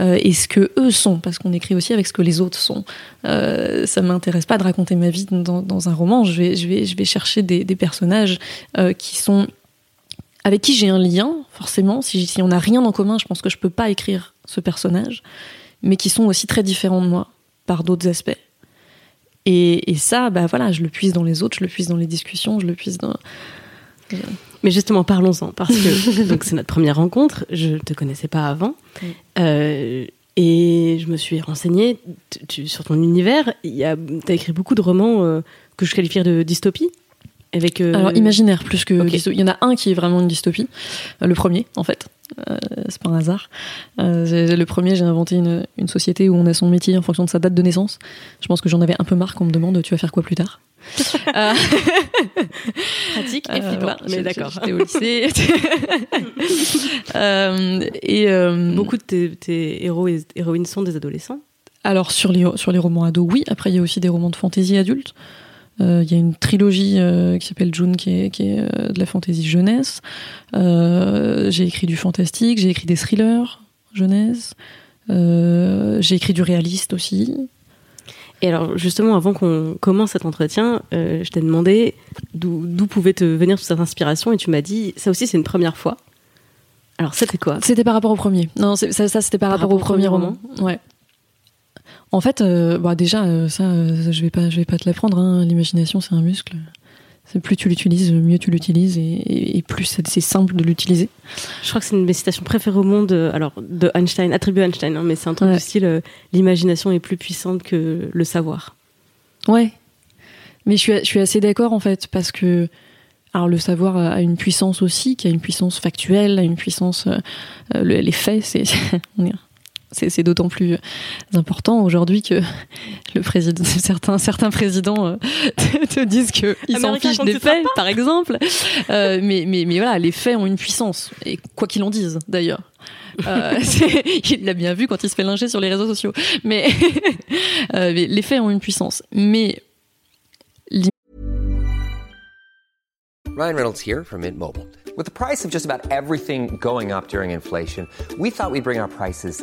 euh, et ce que eux sont, parce qu'on écrit aussi avec ce que les autres sont. Euh, ça m'intéresse pas de raconter ma vie dans, un roman. Je vais, je vais, je vais chercher des, personnages euh, qui sont avec qui j'ai un lien, forcément. Si, si on n'a rien en commun, je pense que je peux pas écrire ce personnage, mais qui sont aussi très différents de moi par d'autres aspects. Et, ça, bah voilà, je le puise dans les autres, je le puise dans les discussions, je le puise dans. Mais justement, parlons-en, parce que [laughs] donc c'est notre première rencontre, je te connaissais pas avant, euh, et je me suis renseignée sur ton univers. Tu as écrit beaucoup de romans euh, que je qualifierais de dystopie. Avec, euh, Alors imaginaire plus que il y en a un qui est vraiment une dystopie, le premier en fait. Euh, c'est pas un hasard. Euh, le premier, j'ai inventé une, une, société où on a son métier en fonction de sa date de naissance. Je pense que j'en avais un peu marre qu'on me demande tu vas faire quoi plus tard? [laughs] Euh, Pratique et flippant. mais d'accord. J'étais au lycée. [laughs] [laughs] et beaucoup de tes, tes, héros et héroïnes sont des adolescents? Alors sur les sur les romans ados, oui. Après, il y a aussi des romans de fantaisie adultes. Euh, il y a une trilogie euh, qui s'appelle June qui est, qui est euh, de la fantaisie jeunesse. j'ai écrit du fantastique, j'ai écrit des thrillers jeunesse. j'ai écrit du réaliste aussi. Et alors, justement, avant qu'on commence cet entretien, je t'ai demandé d'où pouvait te venir toute cette inspiration et tu m'as dit, ça aussi, c'est une première fois. Alors, c'était quoi? C'était par rapport au premier. Non, ça, ça c'était par, rapport, au premier roman. Ouais. En fait, euh, bah déjà, euh, ça, euh, je vais pas, je vais pas te l'apprendre. Hein. L'imagination, c'est un muscle. Plus tu l'utilises, mieux tu l'utilises et, et, plus c'est simple de l'utiliser. Je crois que c'est une de mes citations préférées au monde, alors de Einstein, attribuée à Einstein, hein, mais c'est un truc du style l'imagination est plus puissante que le savoir. Ouais, mais je suis, je suis assez d'accord en fait parce que alors le savoir a une puissance aussi, qui a une puissance factuelle, a une puissance. Euh, les faits, c'est [laughs] c'est d'autant plus important aujourd'hui que le président, [laughs] certains, certains présidents euh, [laughs] te, disent qu'ils s'en fichent des faits, par exemple. Euh, mais, mais, mais voilà, les faits ont une puissance. Et quoi qu'il en dise, d'ailleurs. Euh, [laughs] il l'a bien vu quand il se fait linger sur les réseaux sociaux. Mais, euh, mais les faits ont une puissance. Mais Ryan Reynolds here from Mint Mobile. With the price of just about everything going up during inflation, we thought we'd bring our prices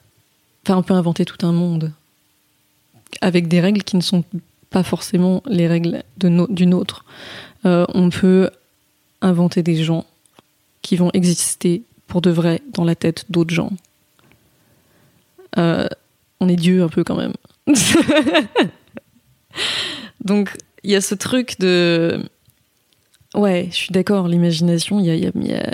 enfin on peut inventer tout un monde avec des règles qui ne sont pas forcément les règles d'une autre. Euh, on peut inventer des gens qui vont exister pour de vrai dans la tête d'autres gens. Euh, on est Dieu un peu quand même. [laughs] Donc il y a ce truc de... Ouais, je suis d'accord, l'imagination, il y a,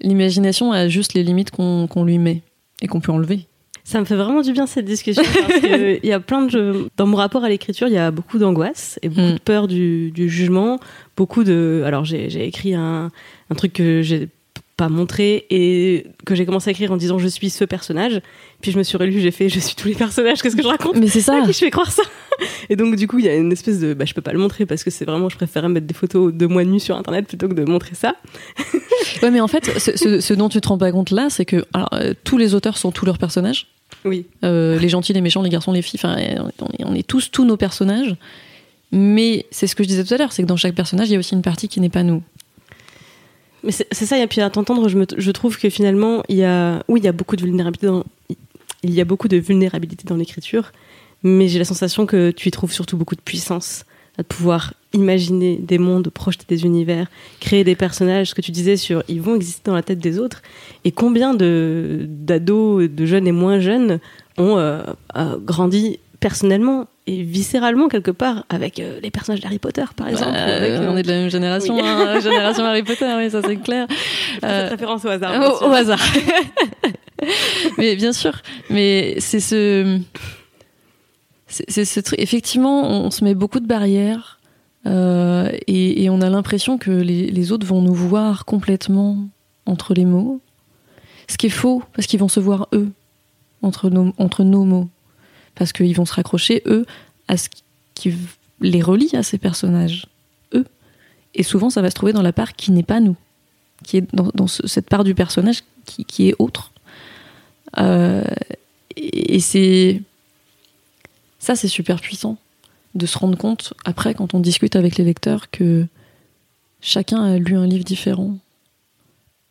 l'imagination a juste les limites qu'on lui met et qu'on peut enlever. Ça me fait vraiment du bien cette discussion [laughs] parce qu'il y a plein de jeux. Dans mon rapport à l'écriture, il y a beaucoup d'angoisse et beaucoup de mm. peur du, jugement. Beaucoup de. Alors, j'ai écrit un, un truc que j'ai pas montré et que j'ai commencé à écrire en disant je suis ce personnage. Puis je me suis relu, j'ai fait je suis tous les personnages, qu'est-ce que je raconte? Mais c'est ça. À [laughs] qui je fais croire ça? [laughs] Et donc du coup, il y a une espèce de bah je peux pas le montrer parce que c'est vraiment je préférais mettre des photos de moi nue sur internet plutôt que de montrer ça. ouais, mais en fait, ce, dont tu te rends pas compte là, c'est que alors, euh, tous les auteurs sont tous leurs personnages. Oui. Euh, les gentils, les méchants, les garçons, les filles, enfin, on est tous tous nos personnages. Mais c'est ce que je disais tout à l'heure, c'est que dans chaque personnage, il y a aussi une partie qui n'est pas nous. Mais c'est ça, et puis à t'entendre, je, je, trouve que finalement, il y a, oui, il y a beaucoup de vulnérabilité dans, il y a beaucoup de vulnérabilité dans l'écriture, mais j'ai la sensation que tu y trouves surtout beaucoup de puissance à pouvoir imaginer des mondes, projeter des univers, créer des personnages, ce que tu disais sur ils vont exister dans la tête des autres, et combien de d'ados, de jeunes et moins jeunes ont euh, euh, grandi personnellement et viscéralement quelque part avec euh, les personnages d'Harry Potter par exemple. on est de la même génération, hein, génération Harry Potter, oui, ça c'est clair. [laughs] Euh, référence au hasard. Au, au, hasard. [laughs] mais bien sûr, mais c'est ce, c'est ce truc. Effectivement, on se met beaucoup de barrières euh, et, on a l'impression que les, autres vont nous voir complètement entre les mots. Ce qui est faux, parce qu'ils vont se voir eux entre nos, entre nos mots. Parce qu'ils vont se raccrocher, eux, à ce qui les relie à ces personnages. Eux. Et souvent, ça va se trouver dans la part qui n'est pas nous. Qui est dans, cette part du personnage qui, est autre. Euh, et c'est. Ça, c'est super puissant de se rendre compte, après, quand on discute avec les lecteurs, que chacun a lu un livre différent.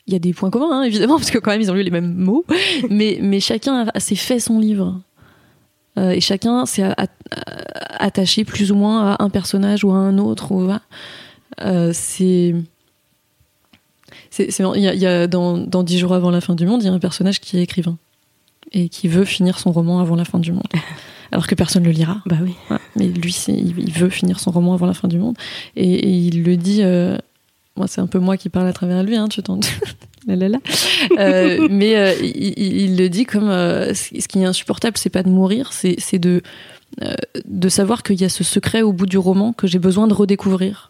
Il y a des points communs, hein, évidemment, [laughs] parce que quand même, ils ont lu les mêmes mots, [laughs] mais, mais chacun s'est fait son livre. Euh, et chacun s'est attaché plus ou moins à un personnage ou à un autre. Euh, c'est. Il y a, y a dans, dans 10 jours avant la fin du monde, il y a un personnage qui est écrivain et qui veut finir son roman avant la fin du monde. [laughs] alors que personne le lira. Bah oui. mais lui, il, veut finir son roman avant la fin du monde, et, il le dit. Euh, moi, c'est un peu moi qui parle à travers lui, hein, tu t'en. [laughs] euh, mais euh, il, le dit comme ce qui est insupportable, c'est pas de mourir, c'est de de savoir qu'il y a ce secret au bout du roman que j'ai besoin de redécouvrir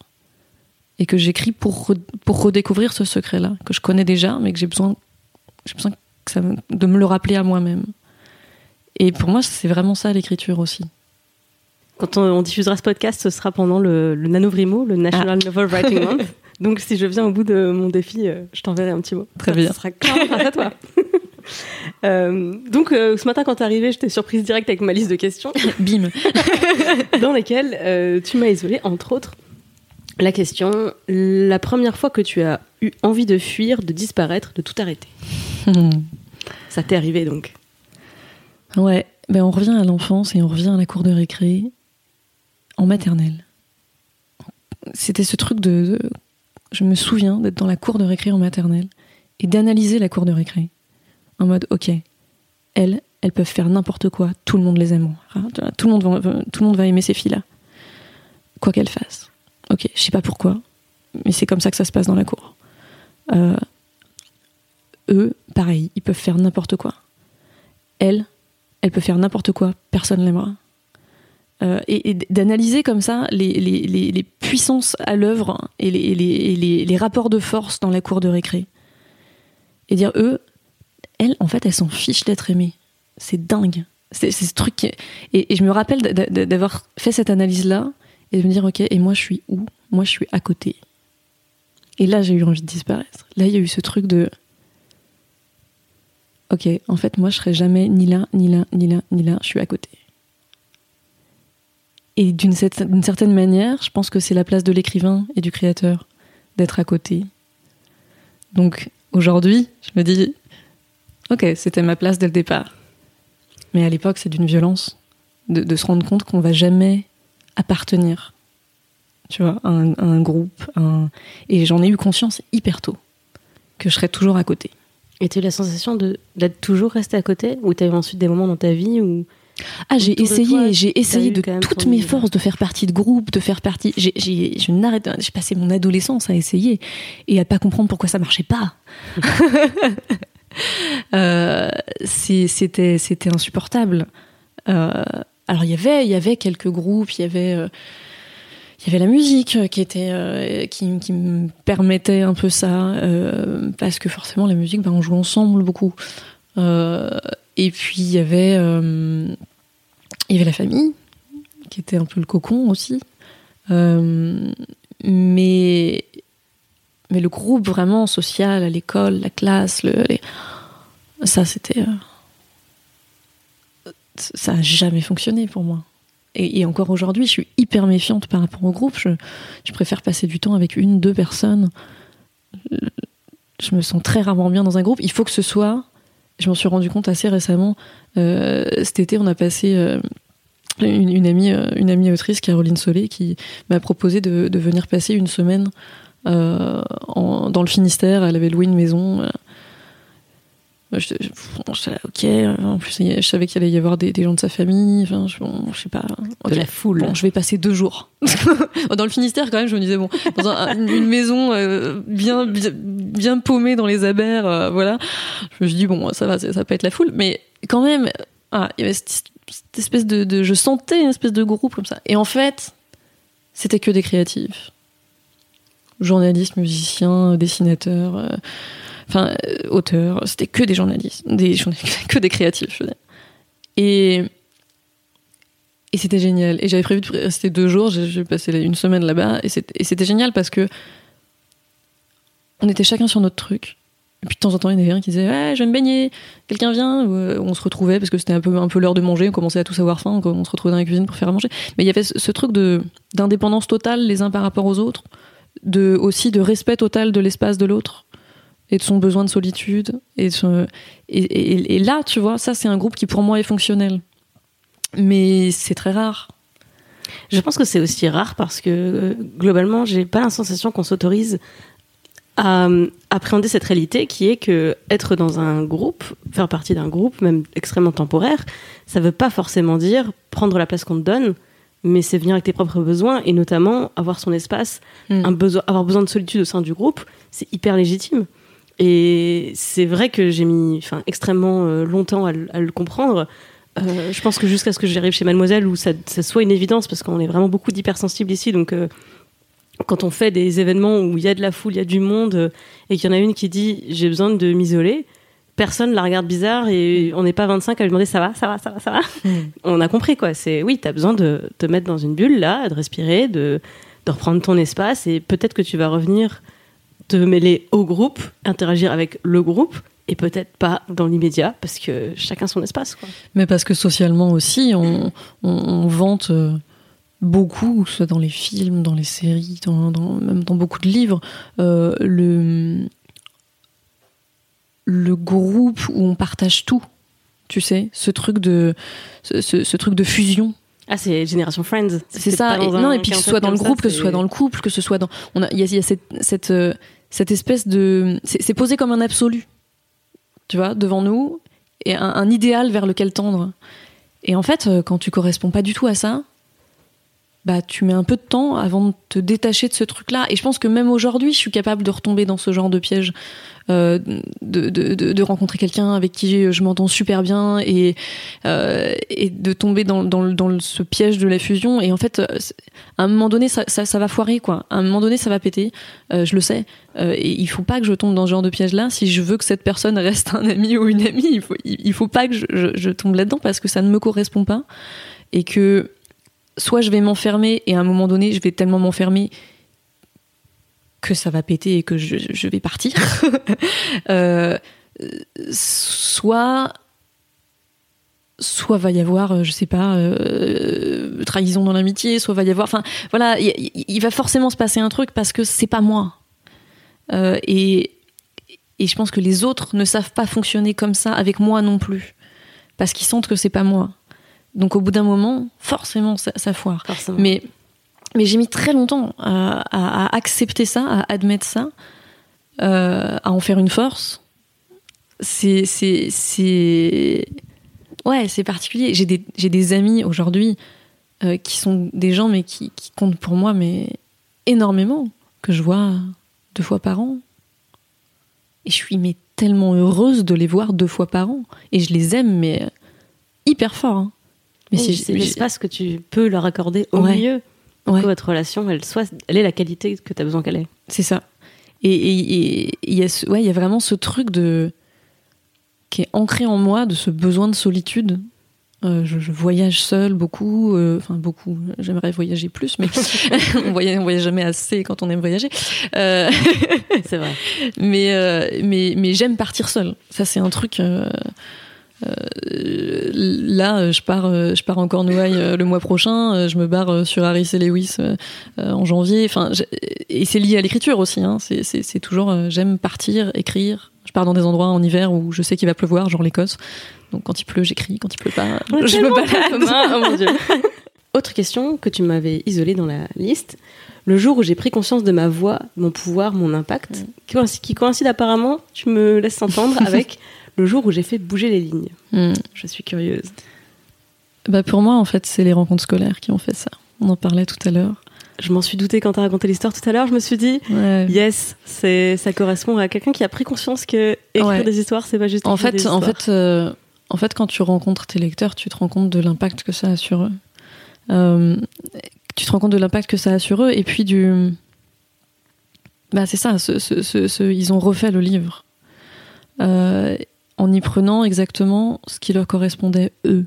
et que j'écris pour pour redécouvrir ce secret-là que je connais déjà, mais que j'ai besoin besoin ça, de me le rappeler à moi-même. Et pour moi, c'est vraiment ça l'écriture aussi. Quand on, diffusera ce podcast, ce sera pendant le, le NaNoWriMo, le National ah. Novel Writing Month. [laughs] Donc si je viens au bout de mon défi, euh, je t'enverrai un petit mot. Très bien. Ce sera clairement à toi. [laughs] Euh, donc euh, ce matin quand t'es arrivé, j'étais surprise directe avec ma liste de questions. [laughs] Bim. dans lesquelles tu m'as isolé entre autres La question, la première fois que tu as eu envie de fuir, de disparaître, de tout arrêter. Ça t'est arrivé donc Ouais, ben on revient à l'enfance et on revient à la cour de récré en maternelle. C'était ce truc de, Je me souviens d'être dans la cour de récré en maternelle et d'analyser la cour de récré. En mode, ok, elles, elles peuvent faire n'importe quoi, tout le monde les aime. Tout le monde va, tout le monde va aimer ces filles-là. Quoi qu'elles fassent. Ok, je sais pas pourquoi, mais c'est comme ça que ça se passe dans la cour. Euh, eux, pareil, ils peuvent faire n'importe quoi. Elle, elle peut faire n'importe quoi, personne l'aimera. Euh, et d'analyser comme ça les, les, les, puissances à l'œuvre et, les, rapports de force dans la cour de récré. Et dire, eux, elles, en fait, elles s'en fichent d'être aimées. C'est dingue. C'est ce truc. qui Et, et je me rappelle d'a- d'a- d'avoir fait cette analyse-là et de me dire, ok, et moi, je suis où? Moi, je suis à côté. Et là, j'ai eu envie de disparaître. Là, il y a eu ce truc de ok, en fait, moi, je serai jamais ni là, ni là, ni là, ni là, je suis à côté. Et d'une cer- d'une certaine manière, je pense que c'est la place de l'écrivain et du créateur d'être à côté. Donc, aujourd'hui, je me dis, ok, c'était ma place dès le départ. Mais à l'époque, c'est d'une violence de, se rendre compte qu'on va jamais appartenir, tu vois, à un, groupe. Et j'en ai eu conscience hyper tôt, que je serais toujours à côté. Et tu as eu la sensation de- d'être toujours resté à côté Ou tu as eu ensuite des moments dans ta vie où. Ah, j'ai essayé, j'ai essayé de toutes mes forces de faire partie de groupes, de faire partie. J'ai, je n'arrête, j'ai passé mon adolescence à essayer et à pas comprendre pourquoi ça marchait pas. [laughs] Euh, c'était, c'était insupportable. Euh, alors il y avait, il y avait quelques groupes, il y avait, euh, il y avait la musique qui était, euh, qui, qui me permettait un peu ça, euh, parce que forcément la musique, ben, on joue ensemble beaucoup. Euh, et puis il y avait, euh, il y avait la famille, qui était un peu le cocon aussi. Euh, mais, mais le groupe vraiment social, à l'école, la classe, le, ça c'était. euh, ça a jamais fonctionné pour moi. Et, encore aujourd'hui, je suis hyper méfiante par rapport au groupe. Je, préfère passer du temps avec une, deux personnes. Je me sens très rarement bien dans un groupe. Il faut que ce soit. Je m'en suis rendu compte assez récemment. Euh, cet été, on a passé euh, une, amie, euh, une amie autrice, Caroline Solé, qui m'a proposé de, venir passer une semaine dans le Finistère. Elle avait loué une maison. Je- je- là, ok. euh, En plus, je savais qu'il allait y avoir des, des gens de sa famille. Enfin, je, bon, je sais pas. De la foule. Bon, je vais passer deux jours. [laughs] dans le Finistère, quand même, je me disais, bon, dans un- une, une maison euh, bien, bien, bien paumée dans les abers, euh, voilà. Je me suis dit, bon, ça va, ça va pas être la foule. Mais quand même, ah, il y avait cette, cette espèce de, de- Je sentais une espèce de groupe comme ça. Et en fait, c'était que des créatifs. Journalistes, musiciens, dessinateurs, euh, enfin, euh, auteurs. C'était que des journalistes, des, [laughs] que des créatifs, je veux dire. Et. Et c'était génial. Et j'avais prévu de rester deux jours. J'ai passé une semaine là-bas. Et c'était génial parce que on était chacun sur notre truc. Et puis de temps en temps, il y en avait un qui disait je vais me baigner. Quelqu'un vient euh, On se retrouvait parce que c'était un peu, un peu l'heure de manger. On commençait à tous avoir faim. On se retrouvait dans la cuisine pour faire à manger. Mais il y avait ce, truc d'indépendance totale les uns par rapport aux autres. De, aussi de respect total de l'espace de l'autre et de son besoin de solitude. Et, de son- et, et- et là, tu vois, ça, c'est un groupe qui pour moi est fonctionnel. Mais c'est très rare. Je pense que c'est aussi rare parce que euh, globalement, j'ai pas la sensation qu'on s'autorise à euh, appréhender cette réalité qui est que être dans un groupe, faire partie d'un groupe, même extrêmement temporaire, ça veut pas forcément dire prendre la place qu'on te donne, mais c'est venir avec tes propres besoins et notamment avoir son espace, Mm. un besoin, avoir besoin de solitude au sein du groupe, c'est hyper légitime. Et c'est vrai que j'ai mis enfin, extrêmement euh, longtemps à, le- à le comprendre. Euh, je pense que jusqu'à ce que j'arrive chez Mademoiselle, où ça, ça soit une évidence, parce qu'on est vraiment beaucoup d'hypersensibles ici, donc euh, quand on fait des événements où il y a de la foule, il y a du monde, euh, et qu'il y en a une qui dit j'ai besoin de m'isoler, personne la regarde bizarre et on n'est pas 25 à lui demander ça va, ça va, ça va, ça va. On a compris quoi. C'est oui, t'as besoin de te mettre dans une bulle là, de respirer, de, de reprendre ton espace et peut-être que tu vas revenir te mêler au groupe, interagir avec le groupe et peut-être pas dans l'immédiat parce que chacun son espace quoi. Mais parce que socialement aussi, on, on, on vante euh, beaucoup, soit dans les films, dans les séries, dans, dans- même dans beaucoup de livres, euh, le, le groupe où on partage tout. Tu sais, ce truc de, ce, ce- ce truc de fusion. Ah, c'est Génération Friends. C'est ça. Et, non, et puis que ce soit dans le groupe, que ce soit dans le couple, que ce soit dans. Il y a, y a cette, cette, euh, cette espèce de. C'est posé comme un absolu, tu vois, devant nous, et un, un idéal vers lequel tendre. Et en fait, euh, quand tu corresponds pas du tout à ça, bah, tu mets un peu de temps avant de te détacher de ce truc-là. Et je pense que même aujourd'hui, je suis capable de retomber dans ce genre de piège, euh, de, de, de, de rencontrer quelqu'un avec qui je m'entends super bien et, euh, et de tomber dans, dans, dans ce piège de la fusion. Et en fait, à un moment donné, ça, ça, ça va foirer, quoi. À un moment donné, ça va péter. Euh, je le sais. Euh, et il faut pas que je tombe dans ce genre de piège-là. Si je veux que cette personne reste un ami ou une amie, il faut, il faut pas que je, je, je tombe là-dedans parce que ça ne me correspond pas. Et que soit je vais m'enfermer et à un moment donné, je vais tellement m'enfermer que ça va péter et que je, vais partir. [laughs] Euh, soit soit va y avoir euh, je sais pas euh, trahison dans l'amitié soit va y avoir enfin voilà il, va forcément se passer un truc parce que c'est pas moi. Et et je pense que les autres ne savent pas fonctionner comme ça avec moi non plus. Parce qu'ils sentent que c'est pas moi donc au bout d'un moment forcément ça, ça foire Forcément. mais, mais j'ai mis très longtemps à, à- à accepter ça, à admettre ça, euh, à en faire une force. C'est, ouais, c'est particulier. J'ai des, des amis aujourd'hui euh, qui sont des gens, mais qui, qui comptent pour moi, mais énormément, que je vois deux fois par an. Et je suis mais tellement heureuse de les voir deux fois par an. Et je les aime, mais hyper fort. hein. Mais Oui, si- c'est l'espace que tu peux leur accorder au Ouais. mieux pour Ouais. que votre relation, elle soit, elle ait la qualité que tu as besoin qu'elle ait. C'est ça. Et il y, a ce- ouais, y a vraiment ce truc de qui est ancré en moi de ce besoin de solitude. Euh, je, je voyage seule beaucoup, euh, enfin beaucoup. J'aimerais voyager plus, mais [laughs] [laughs] on voyage, on voyage jamais assez quand on aime voyager. Euh, C'est vrai. [laughs] mais mais mais j'aime partir seule. Ça c'est un truc. Euh, là, je pars, euh, je pars en Cornouailles euh, le mois prochain. Je me barre sur Harris et Lewis en janvier. Enfin, et c'est lié à l'écriture aussi. Hein. C'est- toujours, j'aime partir, écrire. Je pars dans des endroits en hiver où je sais qu'il va pleuvoir, genre l'Écosse. Donc quand il pleut, j'écris. Quand il pleut pas, je me balade. [laughs] oh mon Dieu. [laughs] Autre question que tu m'avais isolée dans la liste. Le jour où j'ai pris conscience de ma voix, mon pouvoir, mon impact, qui coïncide apparemment, tu me laisses entendre, avec [laughs] le jour où j'ai fait bouger les lignes. Hmm. Je suis curieuse. Bah pour moi, en fait, c'est les rencontres scolaires qui ont fait ça. On en parlait tout à l'heure. Je m'en suis doutée quand tu as raconté l'histoire tout à l'heure. Je me suis dit, Ouais. yes, c'est ça correspond à quelqu'un qui a pris conscience que écrire Ouais. des histoires, c'est pas juste En fait, des en fait, euh, en fait, quand tu rencontres tes lecteurs, tu te rends compte de l'impact que ça a sur eux. Euh, tu te rends compte de l'impact que ça a sur eux, et puis du. Bah, c'est ça. ce- ce- ce- ce- ils ont refait le livre Euh, en y prenant exactement ce qui leur correspondait eux,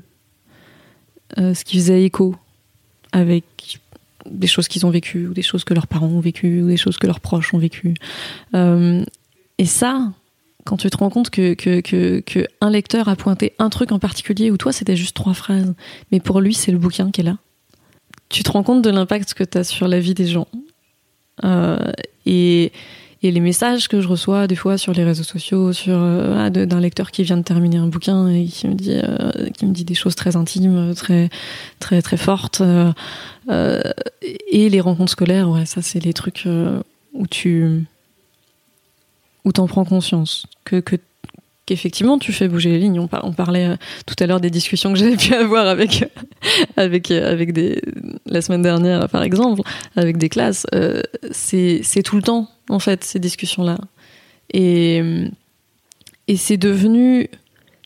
Euh, ce qui faisait écho avec des choses qu'ils ont vécues, ou des choses que leurs parents ont vécues, ou des choses que leurs proches ont vécues. Euh, et ça, quand tu te rends compte que, que, que, un lecteur a pointé un truc en particulier, ou toi c'était juste trois phrases, mais pour lui c'est le bouquin qui est là, tu te rends compte de l'impact que tu as sur la vie des gens. Euh, et, et les messages que je reçois des fois sur les réseaux sociaux, sur euh, de- d'un lecteur qui vient de terminer un bouquin et qui me dit, euh, qui me dit des choses très intimes, très très très fortes, euh, euh, et les rencontres scolaires, ouais, ça c'est les trucs euh, où tu où t'en prends conscience que que qu'effectivement tu fais bouger les lignes. On, par- on parlait euh, tout à l'heure des discussions que j'avais pu avoir avec [laughs] avec euh, avec des la semaine dernière par exemple avec des classes. Euh, c'est c'est tout le temps en fait ces discussions là et et c'est devenu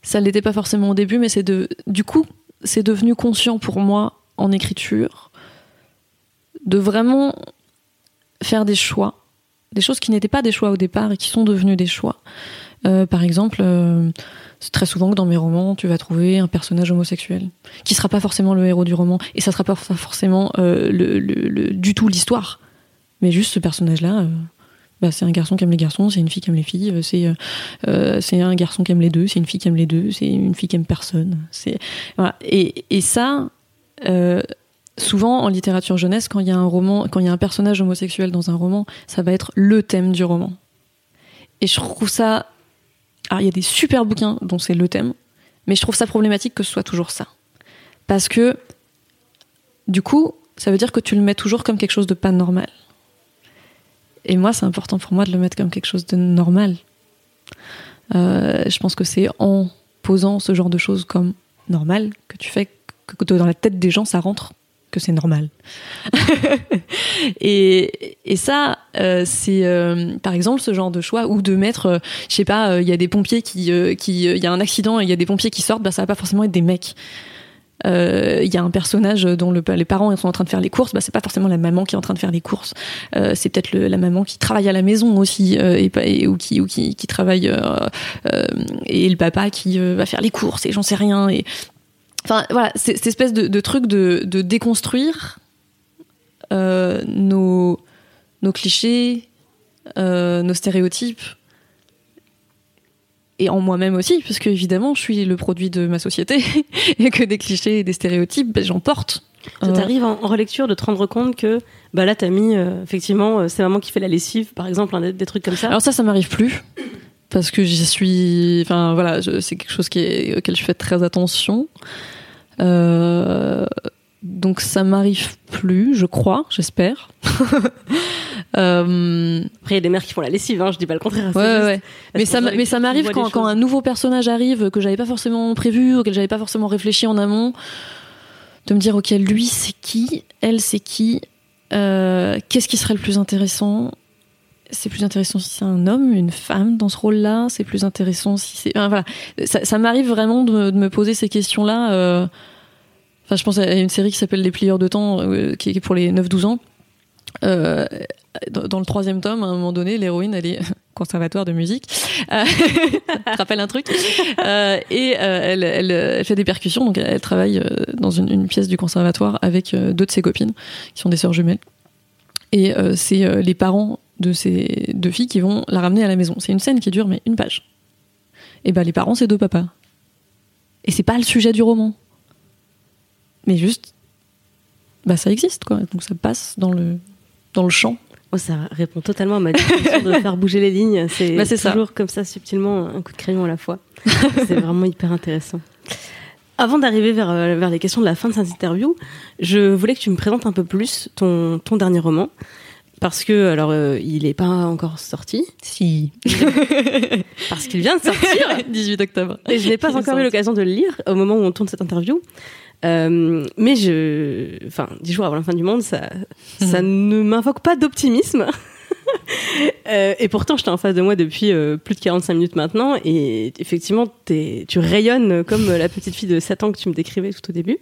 ça l'était pas forcément au début mais c'est de du coup c'est devenu conscient pour moi en écriture de vraiment faire des choix des choses qui n'étaient pas des choix au départ et qui sont devenues des choix. Euh, par exemple, euh, c'est très souvent que dans mes romans, tu vas trouver un personnage homosexuel qui sera pas forcément le héros du roman et ça sera pas forcément euh, le, le- le- du tout l'histoire, mais juste ce personnage-là. bah, c'est un garçon qui aime les garçons, c'est une fille qui aime les filles, c'est un garçon qui aime les deux, c'est une fille qui aime les deux, c'est une fille qui aime personne. Et, et ça, souvent en littérature jeunesse, quand il y a un roman, quand il y a un personnage homosexuel dans un roman, ça va être le thème du roman. Et je trouve ça. Alors, il y a des super bouquins dont c'est le thème, mais je trouve ça problématique que ce soit toujours ça. Parce que, du coup, ça veut dire que tu le mets toujours comme quelque chose de pas normal. Et moi, c'est important pour moi de le mettre comme quelque chose de normal. Euh, je pense que c'est en posant ce genre de choses comme normal que tu fais que dans la tête des gens, ça rentre que c'est normal. [laughs] et, et, ça, euh, c'est euh, par exemple ce genre de choix ou de mettre, euh, je sais pas, il y a des pompiers qui, qui, il y a un accident et il y a des pompiers qui sortent, bah ça va pas forcément être des mecs. Il y a un personnage dont le, les parents sont en train de faire les courses, bah c'est pas forcément la maman qui est en train de faire les courses, c'est peut-être la maman qui travaille à la maison aussi et, et, ou qui ou qui, qui travaille et le papa qui va faire les courses et j'en sais rien Enfin, voilà, cette espèce de, truc de, déconstruire euh, nos, nos clichés, euh, nos stéréotypes, et en moi-même aussi, parce que évidemment, je suis le produit de ma société, [laughs] et que des clichés et des stéréotypes, ben, j'en porte. Ça t'arrive en, relecture de te rendre compte que bah là t'as mis euh, effectivement c'est maman qui fait la lessive par exemple des, des, trucs comme ça. Alors ça ça m'arrive plus parce que j'y suis enfin voilà c'est quelque chose qui est, auquel je fais très attention. Euh, donc ça m'arrive plus, je crois, j'espère. [laughs] euh... Après, il y a des mères qui font la lessive, hein, je dis pas le contraire. Ouais, ouais. Mais ça, mais ça m'arrive quand, quand un nouveau personnage arrive que j'avais pas forcément prévu, auquel j'avais pas forcément réfléchi en amont, de me dire ok, lui c'est qui, elle c'est qui, euh, qu'est-ce qui serait le plus intéressant? C'est plus intéressant si c'est un homme, une femme dans ce rôle-là. C'est plus intéressant si c'est. Enfin, voilà. Ça, m'arrive vraiment de, me poser ces questions-là. Euh... Enfin, je pense à une série qui s'appelle Les Plieurs de temps, euh, qui est pour les 9-12 ans. Euh, dans, le troisième tome, à un moment donné, l'héroïne, elle est [laughs] conservatoire de musique. Euh, [laughs] ça rappelle un truc. Euh, et elle, fait des percussions, donc elle, elle travaille dans une, une, pièce du conservatoire avec deux de ses copines, qui sont des sœurs jumelles. Et c'est les parents de ces deux filles qui vont la ramener à la maison. C'est une scène qui dure mais une page. Et ben les parents c'est deux papas. Et c'est pas le sujet du roman. Mais juste bah ça existe quoi. Donc ça passe dans le dans le champ. Oh, ça répond totalement à ma définition de faire bouger les lignes. [laughs] C'est bah, toujours comme ça subtilement un coup de crayon à la fois. [laughs] c'est vraiment hyper intéressant. Avant d'arriver vers, euh, vers les questions de la fin de cette interview, je voulais que tu me présentes un peu plus ton, ton dernier roman, parce que, alors, euh, il n'est pas encore sorti. Si. [laughs] Parce qu'il vient de sortir. [laughs] 18 octobre. Et je n'ai pas encore eu l'occasion de le lire au moment où on tourne cette interview. Euh, mais je, enfin, dix jours avant la fin du monde, ça, ça ne m'invoque pas d'optimisme. [laughs] Euh, et pourtant, j'étais en face de moi depuis euh, plus de 45 minutes maintenant. Et effectivement, es, tu rayonnes comme la petite fille de 7 ans que tu me décrivais tout au début.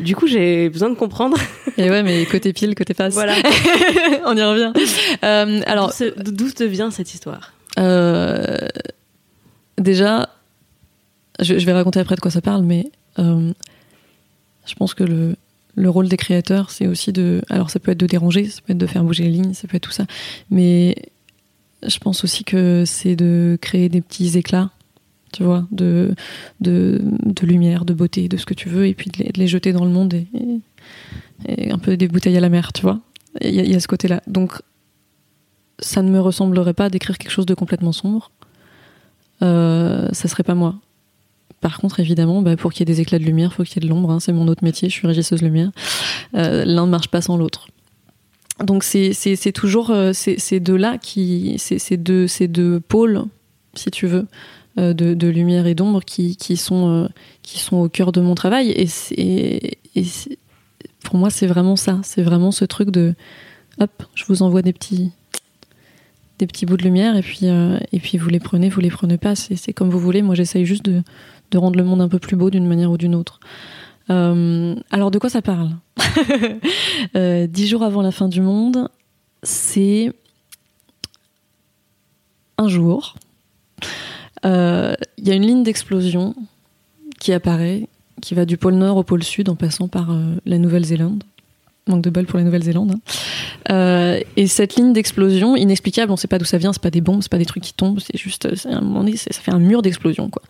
Du coup, j'ai besoin de comprendre. Et ouais, mais côté pile, côté face. Voilà. [laughs] On y revient. Euh, alors, d'où te vient cette histoire? Déjà, je, je, vais raconter après de quoi ça parle, mais je pense que le, le rôle des créateurs, c'est aussi de. Alors, ça peut être de déranger, ça peut être de faire bouger les lignes, ça peut être tout ça. Mais je pense aussi que c'est de créer des petits éclats, tu vois, de, lumière, de beauté, de ce que tu veux, et puis de les, jeter dans le monde et, un peu des bouteilles à la mer, tu vois. Il y, y, a ce côté-là. Donc, ça ne me ressemblerait pas d'écrire quelque chose de complètement sombre. Euh, ça serait pas moi. Par contre, évidemment, bah, pour qu'il y ait des éclats de lumière, il faut qu'il y ait de l'ombre. Hein, c'est mon autre métier, je suis régisseuse lumière. Euh, L'un ne marche pas sans l'autre. Donc c'est toujours euh, ces deux-là qui, ces deux, ces deux pôles, si tu veux, euh, de, de, lumière et d'ombre qui, qui, sont, qui sont au cœur de mon travail. Et, et, pour moi, c'est vraiment ça. C'est vraiment ce truc de, hop, je vous envoie des petits, des petits bouts de lumière et puis, et puis vous les prenez, vous les prenez pas. C'est comme vous voulez. Moi, j'essaye juste de, de rendre le monde un peu plus beau d'une manière ou d'une autre. Euh, alors de quoi ça parle [laughs] euh, Dix jours avant la fin du monde, c'est un jour. Il euh, y a une ligne d'explosion qui apparaît, qui va du pôle Nord au pôle Sud en passant par la Nouvelle-Zélande. Manque de bol pour la Nouvelle-Zélande. Hein. Euh, et cette ligne d'explosion inexplicable, on sait pas d'où ça vient, c'est pas des bombes, c'est pas des trucs qui tombent, c'est juste, à un moment donné, ça fait un mur d'explosion. quoi.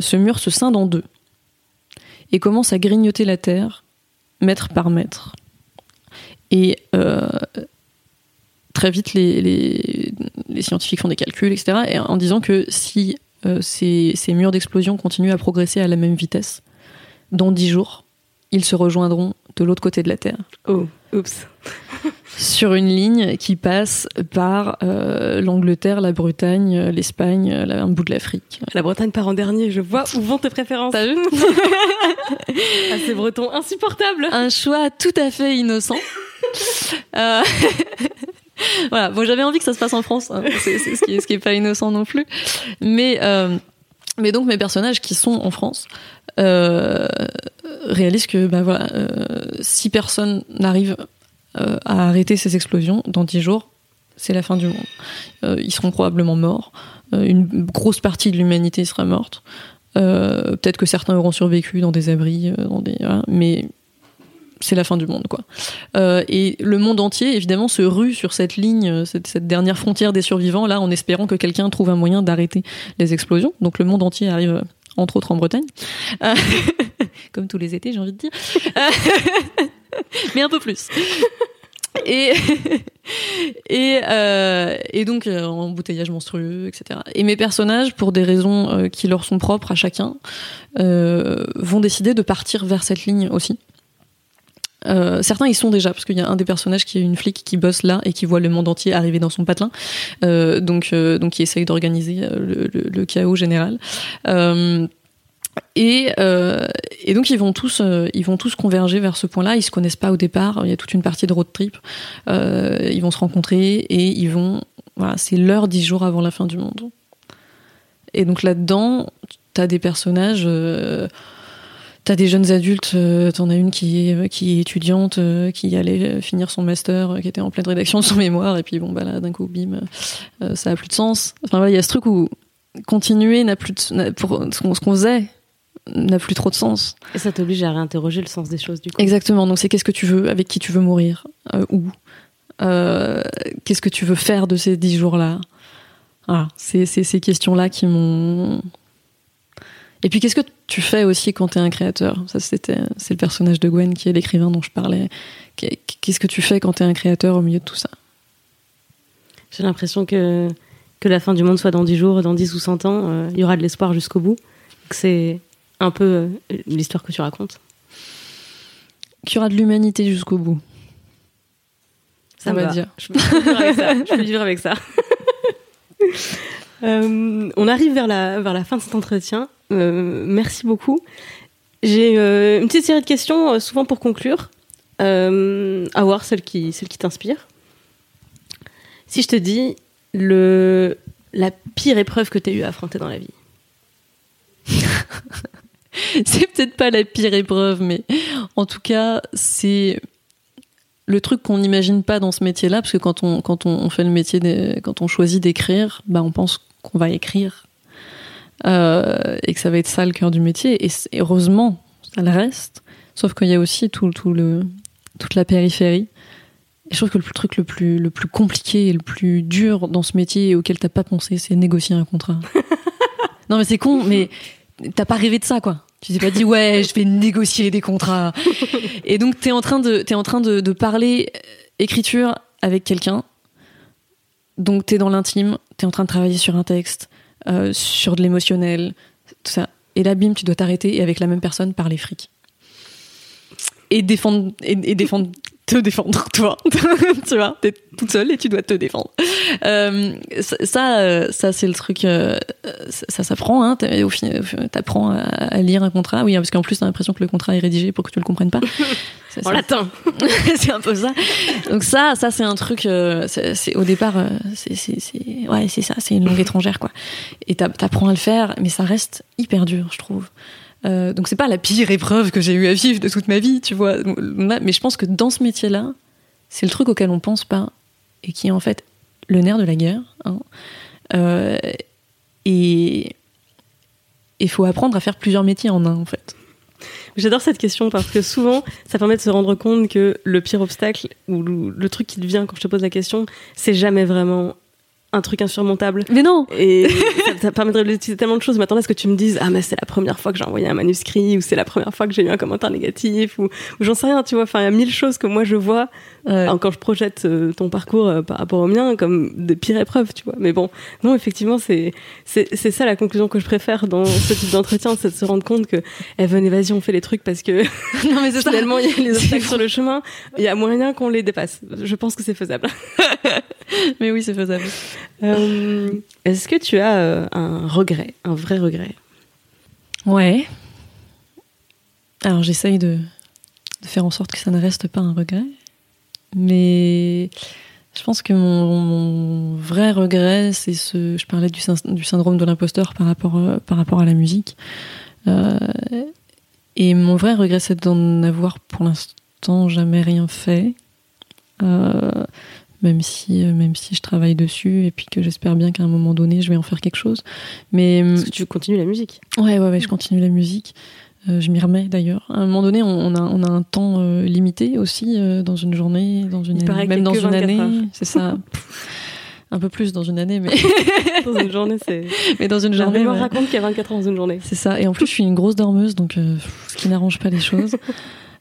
ce mur se scinde en deux et commence à grignoter la Terre mètre par mètre. Et euh, très vite, les, scientifiques font des calculs, etc., et en disant que si euh, ces, ces murs d'explosion continuent à progresser à la même vitesse, dans 10 jours, ils se rejoindront de l'autre côté de la Terre, Oh, oups. [laughs] sur une ligne qui passe par euh, l'Angleterre, la Bretagne, euh, l'Espagne, euh, la- un bout de l'Afrique. La Bretagne part en dernier, je vois où vont tes préférences. T'as vu [laughs] Ah, c'est breton insupportable. un choix tout à fait innocent. [laughs] Euh, voilà, bon, j'avais envie que ça se passe en France, hein. c'est ce, qui est, ce qui est pas innocent non plus. Mais, euh, mais donc mes personnages qui sont en France euh, réalisent que bah, voilà, euh, si personne n'arrive euh, à arrêter ces explosions dans 10 jours, c'est la fin du monde. Ils seront probablement morts. Une grosse partie de l'humanité sera morte. Peut-être que certains auront survécu dans des abris, dans des, mais c'est la fin du monde, quoi. Euh, et le monde entier, évidemment, se rue sur cette ligne, euh, cette, dernière frontière des survivants, là, en espérant que quelqu'un trouve un moyen d'arrêter les explosions. Donc le monde entier arrive, euh, entre autres, en Bretagne. [laughs] Comme tous les étés, j'ai envie de dire. [laughs] Mais un peu plus. Et, [laughs] et, et donc, embouteillage monstrueux, etc. Et mes personnages, pour des raisons qui leur sont propres à chacun, vont décider de partir vers cette ligne aussi. Euh, certains y sont déjà parce qu'il y a un des personnages qui est une flic qui bosse là et qui voit le monde entier arriver dans son patelin euh, donc euh, donc qui essaye d'organiser le, chaos général. Et, et donc ils vont tous ils vont tous converger vers ce point-là. Ils se connaissent pas au départ. Il y a toute une partie de road trip. Ils vont se rencontrer et ils vont voilà c'est l'heure dix jours avant la fin du monde. Et donc là-dedans t'as des personnages T'as des jeunes adultes, euh, t'en as une qui est, qui est étudiante, euh, qui allait euh, finir son master, euh, qui était en pleine rédaction de son [laughs] mémoire, et puis bon, bah là, d'un coup, bim, euh, ça a plus de sens. Enfin voilà, il y a ce truc où continuer n'a plus de, pour ce qu'on faisait n'a plus trop de sens. Et ça t'oblige à réinterroger le sens des choses, du coup. Exactement. Donc c'est qu'est-ce que tu veux, avec qui tu veux mourir, euh, où, Euh, qu'est-ce que tu veux faire de ces dix jours-là? Voilà, c'est c'est ces questions-là qui m'ont. Et puis qu'est-ce que tu fais aussi quand t'es un créateur? Ça c'était c'est le personnage de Gwen qui est l'écrivain dont je parlais. Qu'est- Qu'est-ce que tu fais quand t'es un créateur au milieu de tout ça? J'ai l'impression que, que la fin du monde soit dans 10 jours, dans 10 ou 100 ans, euh, il y aura de l'espoir jusqu'au bout. C'est un peu euh, l'histoire que tu racontes. Qu'il y aura de l'humanité jusqu'au bout. Ça me va va. dire. Je peux vivre avec ça. Je peux vivre avec ça. [laughs] Euh, on arrive vers la, vers la fin de cet entretien. Euh, merci beaucoup. J'ai euh, une petite série de questions, souvent pour conclure. À voir celle qui, qui t'inspire. Si je te dis le, la pire épreuve que tu as eu à affronter dans la vie. [laughs] c'est peut-être pas la pire épreuve, mais en tout cas, c'est le truc qu'on n'imagine pas dans ce métier-là, parce que quand on, quand on, fait le métier, quand on choisit d'écrire, bah, on pense qu'on va écrire. Euh, et que ça va être ça le cœur du métier. Et, heureusement, ça le reste. Sauf qu'il y a aussi tout, tout le, toute la périphérie. Et je trouve que le truc le plus, le plus compliqué et le plus dur dans ce métier et auquel t'as pas pensé, c'est négocier un contrat. [laughs] non mais c'est con, mais t'as pas rêvé de ça quoi. Tu t'es pas dit ouais, je vais négocier des contrats. [laughs] Et donc t'es en train de t'es en train de, de parler euh, écriture avec quelqu'un. Donc t'es dans l'intime, t'es en train de travailler sur un texte, euh, sur de l'émotionnel, tout ça. Et là bim, tu dois t'arrêter et avec la même personne parler fric. Et défendre et, et défendre te défendre [laughs] toi. [laughs] Tu vois t'es toute seule et tu dois te défendre. Euh, ça ça, euh, c'est le truc euh, ça, s'apprend hein. Au final t'apprends à, lire un contrat. Oui hein, parce qu'en plus t'as l'impression que le contrat est rédigé pour que tu le comprennes pas. [laughs] En latin. c'est un peu ça. Donc ça ça c'est un truc euh, c'est au départ euh, c'est ouais c'est ça. C'est une langue étrangère quoi. Et t'apprends à le faire mais ça reste hyper dur je trouve euh, donc c'est pas la pire épreuve que j'ai eu à vivre de toute ma vie, tu vois. Mais je pense que dans ce métier-là, c'est le truc auquel on pense pas et qui est en fait le nerf de la guerre. hein. Euh, et il faut apprendre à faire plusieurs métiers en un, en fait. J'adore cette question parce que souvent, ça permet de se rendre compte que le pire obstacle ou le, truc qui te vient quand je te pose la question, c'est jamais vraiment un truc insurmontable. Mais non Et [laughs] ça, ça permet de réaliser tellement de choses. Je m'attendais à ce que tu me dises Ah, mais c'est la première fois que j'ai envoyé un manuscrit, ou c'est la première fois que j'ai eu un commentaire négatif, ou, ou j'en sais rien, tu vois. Enfin, il y a mille choses que moi je vois Ouais. alors, quand je projette euh, ton parcours euh, par rapport au mien comme des pires épreuves, tu vois. Mais bon, non, effectivement, c'est c'est c'est ça la conclusion que je préfère dans ce type d'entretien, c'est de se rendre compte que, Evan, vas-y, on fait les trucs parce que [laughs] Non, mais finalement, il y a les obstacles [laughs] sur le chemin, il y a moyen qu'on les dépasse. Je pense que c'est faisable. Mais oui, c'est faisable. Euh, Est-ce que tu as euh, un regret, un vrai regret? Ouais. Alors j'essaye de, faire en sorte que ça ne reste pas un regret. Mais je pense que mon, vrai regret, c'est ce. Je parlais du, syn- du syndrome de l'imposteur par rapport, euh, à la musique. Et mon vrai regret, c'est d'en avoir pour l'instant jamais rien fait. Même si, euh, même si je travaille dessus et puis que j'espère bien qu'à un moment donné, je vais en faire quelque chose. Mais que tu continues la musique Ouais, ouais, ouais, je continue la musique. Euh, je m'y remets d'ailleurs. À un moment donné, on, a, on a un temps euh, limité aussi euh, dans une journée, dans une Il année, même dans une 24 année. C'est ça. [laughs] un peu plus dans une année, mais, [laughs] Dans une journée, c'est. [laughs] mais dans une La journée. ouais. raconte qu'il y a 24 heures dans une journée. C'est ça. Et en plus, je suis une grosse dormeuse, donc euh, ce qui n'arrange pas les choses.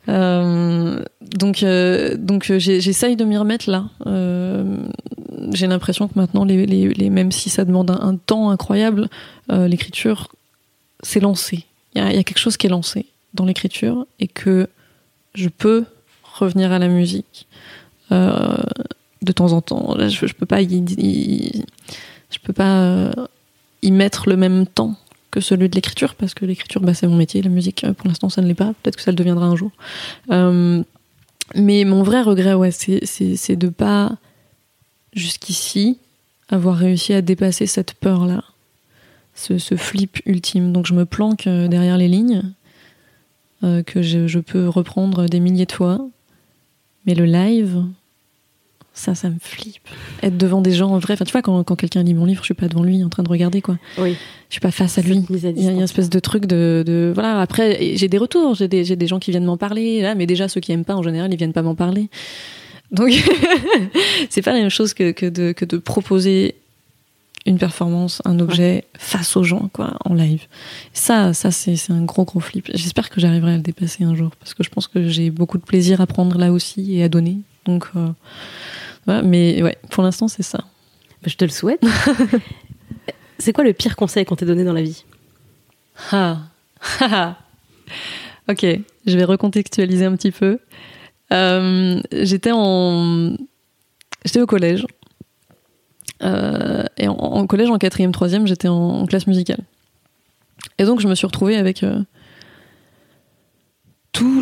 Euh, donc, euh, donc euh, j'essaye de m'y remettre là. J'ai l'impression que maintenant, même si ça demande un, temps incroyable, l'écriture, c'est lancé. Il y a, quelque chose qui est lancé dans l'écriture et que je peux revenir à la musique de temps en temps. Là, je, je je peux pas y mettre le même temps que celui de l'écriture, parce que l'écriture, bah, c'est mon métier, la musique, euh, pour l'instant, ça ne l'est pas. Peut-être que ça le deviendra un jour. Euh, mais mon vrai regret, ouais, c'est, de pas, jusqu'ici, avoir réussi à dépasser cette peur-là, ce, ce flip ultime. Donc je me planque euh, derrière les lignes, que je, je peux reprendre des milliers de fois. Mais le live, ça, ça me flippe. Être devant des gens en vrai. Enfin, tu vois, quand, quand quelqu'un lit mon livre, je suis pas devant lui en train de regarder, quoi. Oui. Je suis pas face à lui. Il y a une espèce de truc de, de voilà. Après, j'ai des retours, j'ai des, des gens qui viennent m'en parler là, mais déjà ceux qui aiment pas en général, ils viennent pas m'en parler. Donc [laughs] c'est pas la même chose que, que de que de proposer une performance, un objet face aux gens quoi, en live. Ça, ça c'est c'est un gros gros flip. J'espère que j'arriverai à le dépasser un jour parce que je pense que j'ai beaucoup de plaisir à prendre là aussi et à donner. Donc euh, voilà. Mais ouais, pour l'instant c'est ça. Bah, je te le souhaite. [laughs] c'est quoi le pire conseil qu'on t'ait donné dans la vie? Ah. [laughs] Ok, je vais recontextualiser un petit peu. Euh, j'étais en, j'étais au collège. Euh, et en, en collège, en quatrième, troisième, j'étais en, en classe musicale. Et donc, je me suis retrouvée avec euh,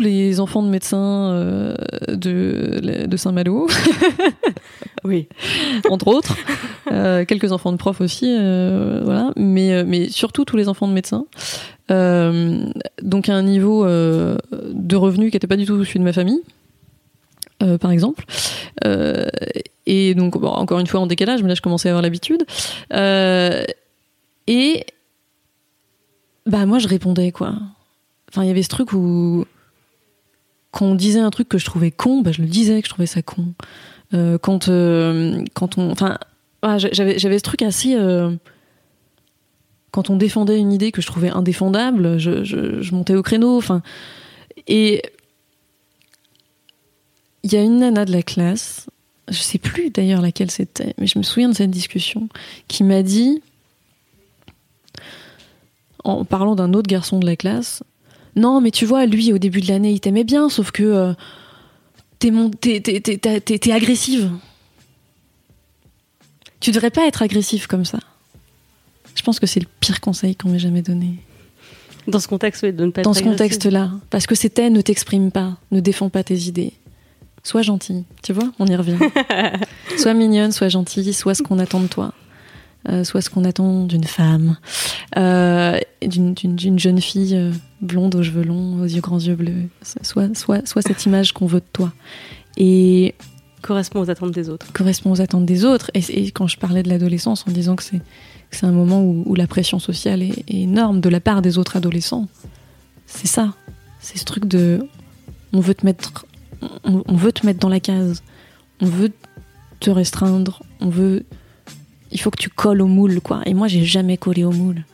les enfants de médecins euh, de, de Saint-Malo, [laughs] Oui. [laughs] entre autres, Euh, quelques enfants de profs aussi, euh, voilà, mais, mais surtout tous les enfants de médecins. Donc à un niveau de revenus qui n'était pas du tout celui de ma famille, euh, par exemple. Euh, et donc bon, encore une fois en décalage, mais là je commençais à avoir l'habitude. Euh, et bah moi je répondais quoi. Enfin il y avait ce truc où quand on disait un truc que je trouvais con, bah je le disais que je trouvais ça con. Euh, quand euh, quand on, enfin ah, j'avais j'avais ce truc assez euh, quand on défendait une idée que je trouvais indéfendable, je, je, montais au créneau. Enfin, et il y a une nana de la classe, je sais plus d'ailleurs laquelle c'était, mais je me souviens de cette discussion, qui m'a dit, en parlant d'un autre garçon de la classe, non, mais tu vois, lui, au début de l'année, il t'aimait bien, sauf que euh, t'es mon- agressive. Tu devrais pas être agressif comme ça. Je pense que c'est le pire conseil qu'on m'ait jamais donné. Dans ce contexte, oui, de ne pas Dans être ce contexte-là. Parce que c'était ne t'exprime pas, ne défends pas tes idées. Sois gentil. Tu vois, on y revient. [laughs] sois mignonne, sois gentille, sois ce qu'on attend de toi. Euh, sois ce qu'on attend d'une femme, euh, d'une- jeune fille euh, blonde aux cheveux longs, aux yeux grands yeux bleus. Sois, sois, sois cette image qu'on veut de toi. Et Correspond aux attentes des autres. correspond aux attentes des autres. Et, et quand je parlais de l'adolescence en disant que c'est que c'est un moment où, où la pression sociale est, est énorme de la part des autres adolescents, c'est ça. C'est ce truc de on veut te mettre on, on veut te mettre dans la case, on veut te restreindre, on veut il faut que tu colles au moule, quoi. Et moi, j'ai jamais collé au moule.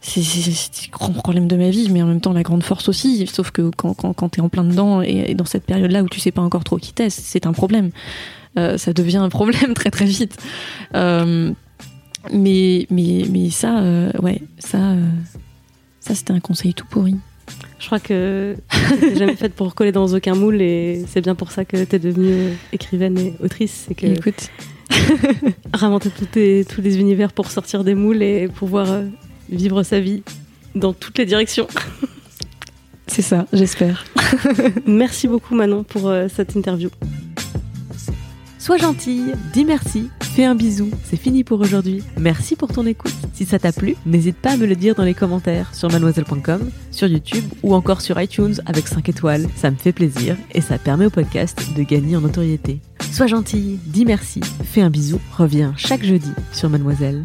C'est le grand problème de ma vie, mais en même temps la grande force aussi. Sauf que quand, quand, quand t'es en plein dedans et, dans cette période-là où tu sais pas encore trop qui t'es, c'est un problème. Euh, ça devient un problème [laughs] très très vite. Euh, mais, mais, mais ça, euh, ouais, ça, ça c'était un conseil tout pourri. Je crois que t'es jamais [laughs] faite pour coller dans aucun moule et c'est bien pour ça que t'es devenue écrivaine et autrice. C'est que Écoute. [laughs] Réinventer tous les univers pour sortir des moules et pouvoir euh, vivre sa vie dans toutes les directions. [laughs] C'est ça, j'espère. [laughs] Merci beaucoup Manon pour euh, cette interview. Sois gentille, dis merci, fais un bisou, c'est fini pour aujourd'hui. Merci pour ton écoute. Si ça t'a plu, n'hésite pas à me le dire dans les commentaires sur mademoiselle.com, sur YouTube ou encore sur iTunes avec 5 étoiles. Ça me fait plaisir et ça permet au podcast de gagner en notoriété. Sois gentille, dis merci, fais un bisou, reviens chaque jeudi sur Mademoiselle.